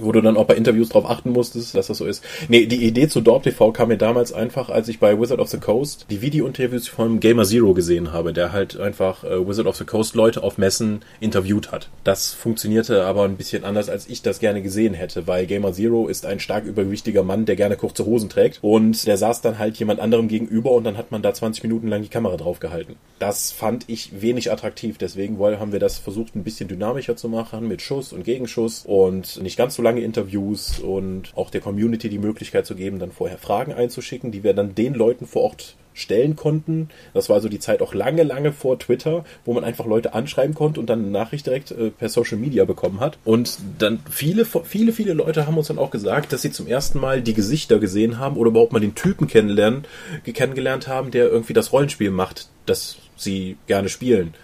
wo du dann auch bei Interviews drauf achten musstest, dass das so ist. Nee, die Idee zu Dorp TV kam mir damals einfach, als ich bei Wizard of the Coast die Video-Interviews von Gamer Zero gesehen habe, der halt einfach äh, Wizard of the Coast Leute auf Messen interviewt hat. Das funktionierte aber ein bisschen anders, als ich das gerne gesehen hätte, weil Gamer Zero ist ein stark übergewichtiger Mann, der gerne kurze Hosen trägt und der saß dann halt jemand anderem gegenüber und dann hat man da 20 Minuten lang die Kamera drauf gehalten. Das fand ich wenig attraktiv, deswegen haben wir das versucht ein bisschen dynamischer zu machen mit Schuss und Gegenschuss und nicht ganz so lange Interviews und auch der Community die Möglichkeit zu geben, dann vorher Fragen einzuschicken, die wir dann den Leuten vor Ort stellen konnten. Das war also die Zeit auch lange, lange vor Twitter, wo man einfach Leute anschreiben konnte und dann eine Nachricht direkt äh, per Social Media bekommen hat. Und dann viele, viele, viele Leute haben uns dann auch gesagt, dass sie zum ersten Mal die Gesichter gesehen haben oder überhaupt mal den Typen kennenlernen, kennengelernt haben, der irgendwie das Rollenspiel macht, das sie gerne spielen.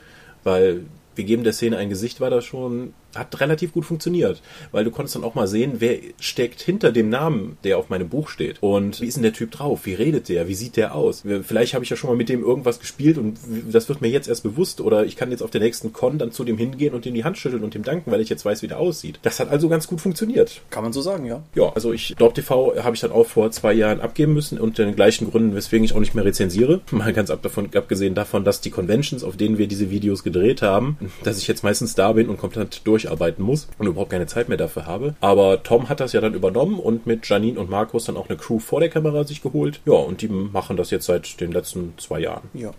Weil wir geben der Szene ein Gesicht, war das schon hat relativ gut funktioniert, weil du konntest dann auch mal sehen, wer steckt hinter dem Namen, der auf meinem Buch steht. Und wie ist denn der Typ drauf? Wie redet der? Wie sieht der aus? Vielleicht habe ich ja schon mal mit dem irgendwas gespielt und das wird mir jetzt erst bewusst oder ich kann jetzt auf der nächsten Con dann zu dem hingehen und ihm die Hand schütteln und ihm danken, weil ich jetzt weiß, wie der aussieht. Das hat also ganz gut funktioniert. Kann man so sagen, ja. Ja, also ich, Dorp TV habe ich dann auch vor zwei Jahren abgeben müssen und den gleichen Gründen, weswegen ich auch nicht mehr rezensiere. Mal ganz ab davon, abgesehen davon, dass die Conventions, auf denen wir diese Videos gedreht haben, dass ich jetzt meistens da bin und komplett durch durcharbeiten muss und überhaupt keine Zeit mehr dafür habe. Aber Tom hat das ja dann übernommen und mit Janine und Markus dann auch eine Crew vor der Kamera sich geholt. Ja, und die machen das jetzt seit den letzten zwei Jahren. Ja.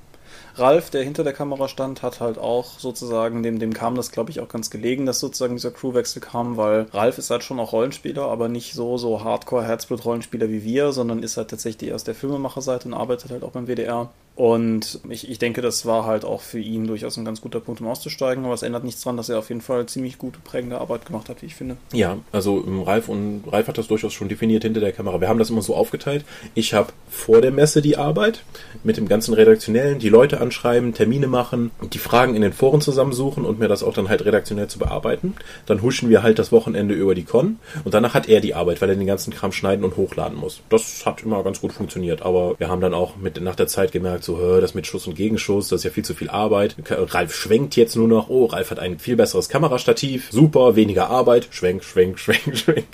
Ralf, der hinter der Kamera stand, hat halt auch sozusagen, dem, dem kam das, glaube ich, auch ganz gelegen, dass sozusagen dieser Crewwechsel kam, weil Ralf ist halt schon auch Rollenspieler, aber nicht so, so Hardcore-Herzblut-Rollenspieler wie wir, sondern ist halt tatsächlich aus der Filmemacherseite und arbeitet halt auch beim WDR. Und ich, ich denke, das war halt auch für ihn durchaus ein ganz guter Punkt, um auszusteigen. Aber es ändert nichts daran, dass er auf jeden Fall ziemlich gute, prägende Arbeit gemacht hat, wie ich finde. Ja, also ähm, Ralf und Ralf hat das durchaus schon definiert hinter der Kamera. Wir haben das immer so aufgeteilt. Ich habe vor der Messe die Arbeit mit dem ganzen Redaktionellen, die Leute anschreiben, Termine machen, die Fragen in den Foren zusammensuchen und mir das auch dann halt redaktionell zu bearbeiten. Dann huschen wir halt das Wochenende über die Con und danach hat er die Arbeit, weil er den ganzen Kram schneiden und hochladen muss. Das hat immer ganz gut funktioniert, aber wir haben dann auch mit nach der Zeit gemerkt, so, das mit Schuss und Gegenschuss, das ist ja viel zu viel Arbeit. Ralf schwenkt jetzt nur noch, oh, Ralf hat ein viel besseres Kamerastativ, super, weniger Arbeit, schwenk, schwenk, schwenk, schwenk.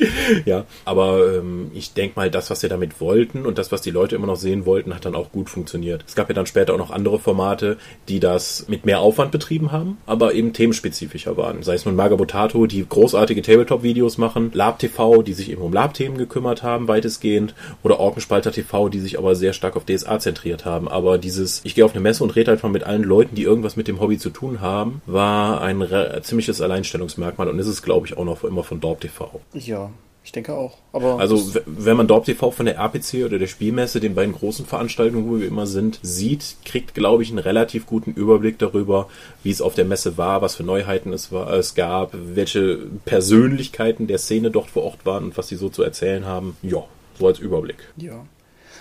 ja, aber ähm, ich denke mal, das, was wir damit wollten und das, was die Leute immer noch sehen wollten, hat dann auch gut funktioniert. Es gab ja dann später auch noch andere Formate, die das mit mehr Aufwand betrieben haben, aber eben themenspezifischer waren. Sei es nun Magabotato, die großartige Tabletop-Videos machen, Lab TV, die sich eben um Lab-Themen gekümmert haben, weitestgehend, oder Orkenspalter TV, die sich aber sehr stark auf DSA zentriert haben. Aber dieses, ich gehe auf eine Messe und rede einfach mit allen Leuten, die irgendwas mit dem Hobby zu tun haben, war ein ziemliches Alleinstellungsmerkmal und ist es, glaube ich, auch noch immer von Dorp TV. Ja, ich denke auch. Aber also wenn man Dorp TV von der RPC oder der Spielmesse, den beiden großen Veranstaltungen, wo wir immer sind, sieht, kriegt, glaube ich, einen relativ guten Überblick darüber, wie es auf der Messe war, was für Neuheiten es, war, es gab, welche Persönlichkeiten der Szene dort vor Ort waren und was sie so zu erzählen haben. Ja, so als Überblick. Ja.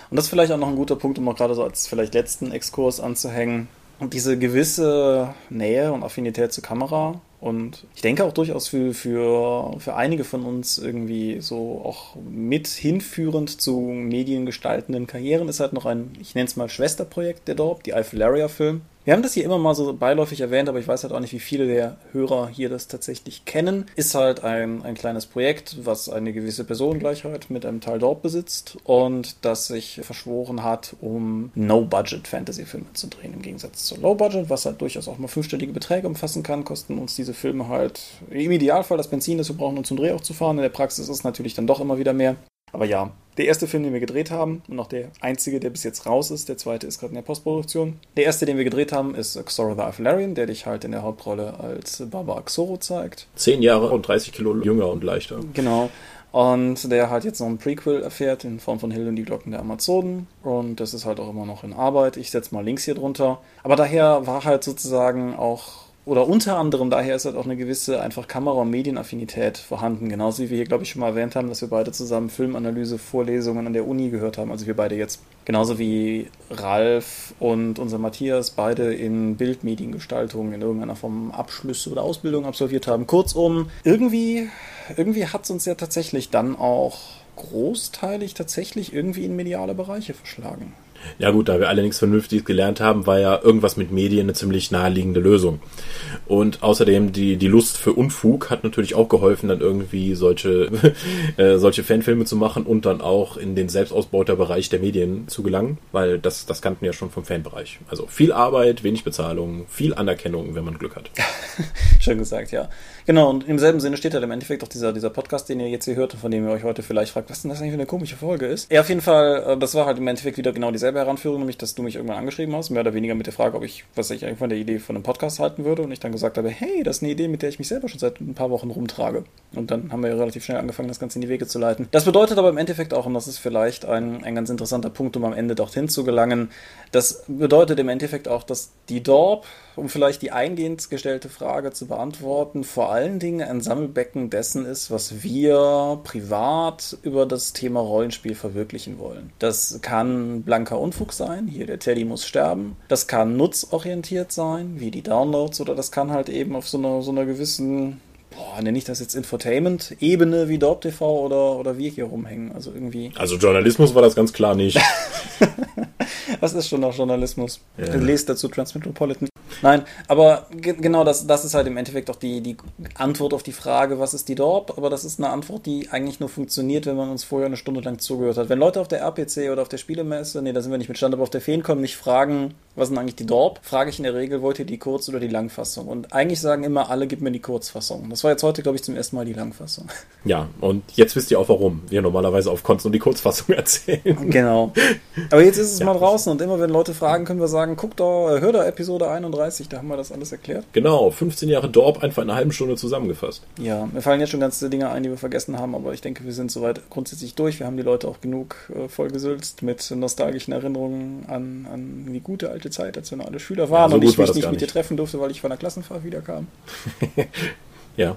Und das ist vielleicht auch noch ein guter Punkt, um auch gerade so als vielleicht letzten Exkurs anzuhängen. Und diese gewisse Nähe und Affinität zur Kamera und ich denke auch durchaus für, für, für einige von uns irgendwie so auch mit hinführend zu mediengestaltenden Karrieren ist halt noch ein, ich nenne es mal Schwesterprojekt der Dorp, die Alphalaria-Film. Wir haben das hier immer mal so beiläufig erwähnt, aber ich weiß halt auch nicht, wie viele der Hörer hier das tatsächlich kennen. Ist halt ein, ein kleines Projekt, was eine gewisse Personengleichheit mit einem Teil dort besitzt und das sich verschworen hat, um No-Budget-Fantasy-Filme zu drehen. Im Gegensatz zu Low-Budget, was halt durchaus auch mal fünfstellige Beträge umfassen kann, kosten uns diese Filme halt im Idealfall das Benzin, das wir brauchen, um zum Dreh auch zu fahren. In der Praxis ist es natürlich dann doch immer wieder mehr. Aber ja, der erste Film, den wir gedreht haben, und auch der einzige, der bis jetzt raus ist, der zweite ist gerade in der Postproduktion. Der erste, den wir gedreht haben, ist Xoro the Alphalarian, der dich halt in der Hauptrolle als Baba Xoro zeigt. Zehn Jahre und 30 Kilo jünger und leichter. Genau. Und der halt jetzt noch ein Prequel erfährt in Form von Hilde und die Glocken der Amazonen. Und das ist halt auch immer noch in Arbeit. Ich setze mal Links hier drunter. Aber daher war halt sozusagen auch oder unter anderem daher ist halt auch eine gewisse einfach Kamera- und Medienaffinität vorhanden. Genauso wie wir hier, glaube ich, schon mal erwähnt haben, dass wir beide zusammen Filmanalyse-Vorlesungen an der Uni gehört haben. Also wir beide jetzt. Genauso wie Ralf und unser Matthias beide in Bildmediengestaltung in irgendeiner Form Abschlüsse oder Ausbildung absolviert haben. Kurzum, irgendwie, irgendwie hat es uns ja tatsächlich dann auch großteilig tatsächlich irgendwie in mediale Bereiche verschlagen. Ja gut, da wir alle nichts Vernünftiges gelernt haben, war ja irgendwas mit Medien eine ziemlich naheliegende Lösung. Und außerdem die, die Lust für Unfug hat natürlich auch geholfen, dann irgendwie solche, äh, solche Fanfilme zu machen und dann auch in den Selbstausbeuterbereich der Medien zu gelangen, weil das, das kannten ja schon vom Fanbereich. Also viel Arbeit, wenig Bezahlung, viel Anerkennung, wenn man Glück hat. Schön gesagt, ja. Genau, und im selben Sinne steht halt im Endeffekt auch dieser, dieser Podcast, den ihr jetzt hier hört, von dem ihr euch heute vielleicht fragt, was denn das eigentlich für eine komische Folge ist. Ja, auf jeden Fall, äh, das war halt im Endeffekt wieder genau dieselbe Heranführung, nämlich, dass du mich irgendwann angeschrieben hast, mehr oder weniger mit der Frage, ob ich, was ich eigentlich von der Idee von einem Podcast halten würde und ich dann gesagt habe, hey, das ist eine Idee, mit der ich mich selber schon seit ein paar Wochen rumtrage. Und dann haben wir relativ schnell angefangen, das Ganze in die Wege zu leiten. Das bedeutet aber im Endeffekt auch, und das ist vielleicht ein, ein ganz interessanter Punkt, um am Ende dorthin zu gelangen, das bedeutet im Endeffekt auch, dass die Dorp, um vielleicht die eingehend gestellte Frage zu beantworten, vor allen Dingen ein Sammelbecken dessen ist, was wir privat über das Thema Rollenspiel verwirklichen wollen. Das kann blanker Unfug sein, hier der Teddy muss sterben. Das kann nutzorientiert sein, wie die Downloads, oder das kann halt eben auf so einer, so einer gewissen boah, nenne ich das jetzt Infotainment-Ebene wie Dorp TV oder, oder wir hier rumhängen. Also irgendwie. Also Journalismus war das ganz klar nicht. Was ist schon noch Journalismus? Ja. Lest dazu Transmetropolitan. Nein, aber genau das, das ist halt im Endeffekt auch die, die Antwort auf die Frage, was ist die Dorp? Aber das ist eine Antwort, die eigentlich nur funktioniert, wenn man uns vorher eine Stunde lang zugehört hat. Wenn Leute auf der RPC oder auf der Spielemesse, nee, da sind wir nicht mit Stand, aber auf der Feencom nicht fragen, was sind eigentlich die Dorp, frage ich in der Regel, wollt ihr die Kurz- oder die Langfassung? Und eigentlich sagen immer alle, gib mir die Kurzfassung. Das war jetzt heute, glaube ich, zum ersten Mal die Langfassung. Ja, und jetzt wisst ihr auch warum wir normalerweise auf Konz und die Kurzfassung erzählen. Genau. Aber jetzt ist es Ja. mal draußen und immer wenn Leute fragen, können wir sagen, guck doch, hör da Episode 31, da haben wir das alles erklärt. Genau, 15 Jahre Dorp einfach in einer halben Stunde zusammengefasst. Ja, mir fallen jetzt schon ganze Dinge ein, die wir vergessen haben, aber ich denke, wir sind soweit grundsätzlich durch. Wir haben die Leute auch genug äh, vollgesülzt mit nostalgischen Erinnerungen an, an die gute alte Zeit, als wir noch alle Schüler waren so und ich mich nicht mit dir treffen durfte, weil ich von der Klassenfahrt wiederkam. Ja.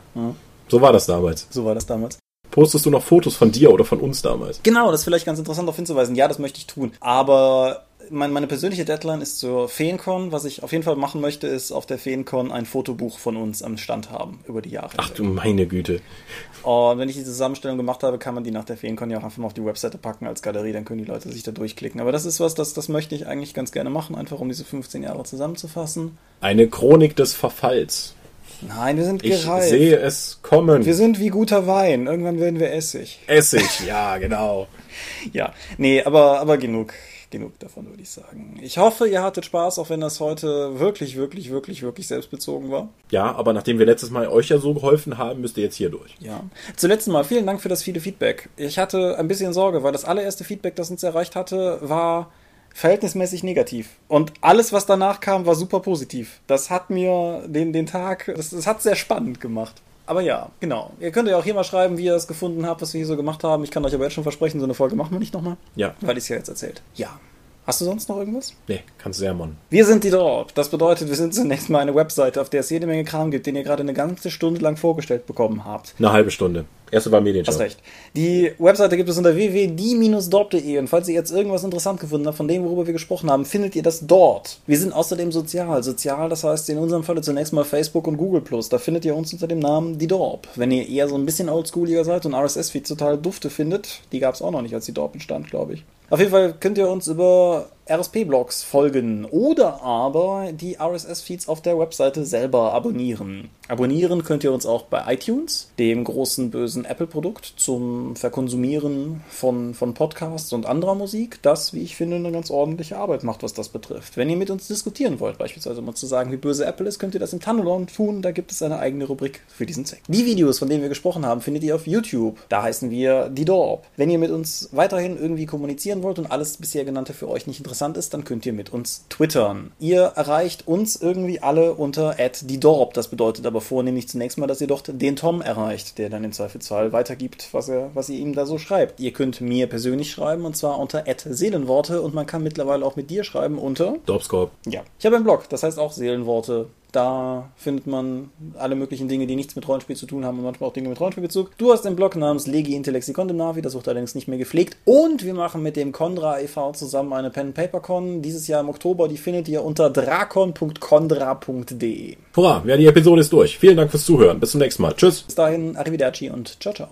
So war das damals. So war das damals. Postest du noch Fotos von dir oder von uns damals? Genau, das ist vielleicht ganz interessant darauf hinzuweisen. Ja, das möchte ich tun. Aber mein, meine persönliche Deadline ist zur Feencon. Was ich auf jeden Fall machen möchte, ist auf der Feencon ein Fotobuch von uns am Stand haben über die Jahre. Ach du meine Güte. Und wenn ich die Zusammenstellung gemacht habe, kann man die nach der Feencon ja auch einfach mal auf die Webseite packen als Galerie, dann können die Leute sich da durchklicken. Aber das ist was, das, das möchte ich eigentlich ganz gerne machen, einfach um diese 15 Jahre zusammenzufassen. Eine Chronik des Verfalls. Nein, wir sind Ich gereift. sehe es kommen. Wir sind wie guter Wein. Irgendwann werden wir Essig. Essig, ja, genau. Ja, nee, aber, aber genug. Genug davon, würde ich sagen. Ich hoffe, ihr hattet Spaß, auch wenn das heute wirklich, wirklich, wirklich, wirklich selbstbezogen war. Ja, aber nachdem wir letztes Mal euch ja so geholfen haben, müsst ihr jetzt hier durch. Ja. Zuletzt mal vielen Dank für das viele Feedback. Ich hatte ein bisschen Sorge, weil das allererste Feedback, das uns erreicht hatte, war verhältnismäßig negativ. Und alles, was danach kam, war super positiv. Das hat mir den, den Tag, das, das hat sehr spannend gemacht. Aber ja, genau. Ihr könnt ja auch hier mal schreiben, wie ihr es gefunden habt, was wir hier so gemacht haben. Ich kann euch aber jetzt schon versprechen, so eine Folge machen wir nicht nochmal. Ja. Weil ich es ja jetzt erzählt. Ja. Hast du sonst noch irgendwas? Nee, kannst du ja, Mann. Wir sind die Dorp. Das bedeutet, wir sind zunächst mal eine Webseite, auf der es jede Menge Kram gibt, den ihr gerade eine ganze Stunde lang vorgestellt bekommen habt. Eine halbe Stunde. Erste war Medienschau. Hast recht. Die Webseite gibt es unter www.die-dorp.de und falls ihr jetzt irgendwas interessant gefunden habt von dem, worüber wir gesprochen haben, findet ihr das dort. Wir sind außerdem sozial. Sozial, das heißt in unserem Falle zunächst mal Facebook und Google+. Da findet ihr uns unter dem Namen die Dorp. Wenn ihr eher so ein bisschen oldschooliger seid und RSS-Feed total dufte findet, die gab es auch noch nicht, als die Dorp entstand, glaube ich. Auf jeden Fall könnt ihr uns über RSP-Blogs folgen oder aber die RSS-Feeds auf der Webseite selber abonnieren. Abonnieren könnt ihr uns auch bei iTunes, dem großen bösen Apple-Produkt zum Verkonsumieren von, von Podcasts und anderer Musik, das, wie ich finde, eine ganz ordentliche Arbeit macht, was das betrifft. Wenn ihr mit uns diskutieren wollt, beispielsweise mal zu sagen, wie böse Apple ist, könnt ihr das im Tanulon tun, da gibt es eine eigene Rubrik für diesen Zweck. Die Videos, von denen wir gesprochen haben, findet ihr auf YouTube. Da heißen wir die Dorp. Wenn ihr mit uns weiterhin irgendwie kommunizieren wollt und alles bisher genannte für euch nicht interessant ist, dann könnt ihr mit uns twittern. Ihr erreicht uns irgendwie alle unter die Dorp. Das bedeutet aber vornehmlich zunächst mal, dass ihr dort den Tom erreicht, der dann im Zweifelsfall weitergibt, was, er, was ihr ihm da so schreibt. Ihr könnt mir persönlich schreiben und zwar unter Seelenworte und man kann mittlerweile auch mit dir schreiben unter Dorpscorp. ja. Ich habe einen Blog, das heißt auch Seelenworte. Da findet man alle möglichen Dinge, die nichts mit Rollenspiel zu tun haben und manchmal auch Dinge mit Rollenspielbezug. Du hast einen Blog namens Legi Intellexikon dem Navi, das wird allerdings nicht mehr gepflegt. Und wir machen mit dem Condra e.V. zusammen eine Pen Paper Con dieses Jahr im Oktober. Die findet ihr unter drakon.condra.de. Hurra, ja, die Episode ist durch. Vielen Dank fürs Zuhören. Bis zum nächsten Mal. Tschüss. Bis dahin, Arrivederci und ciao, ciao.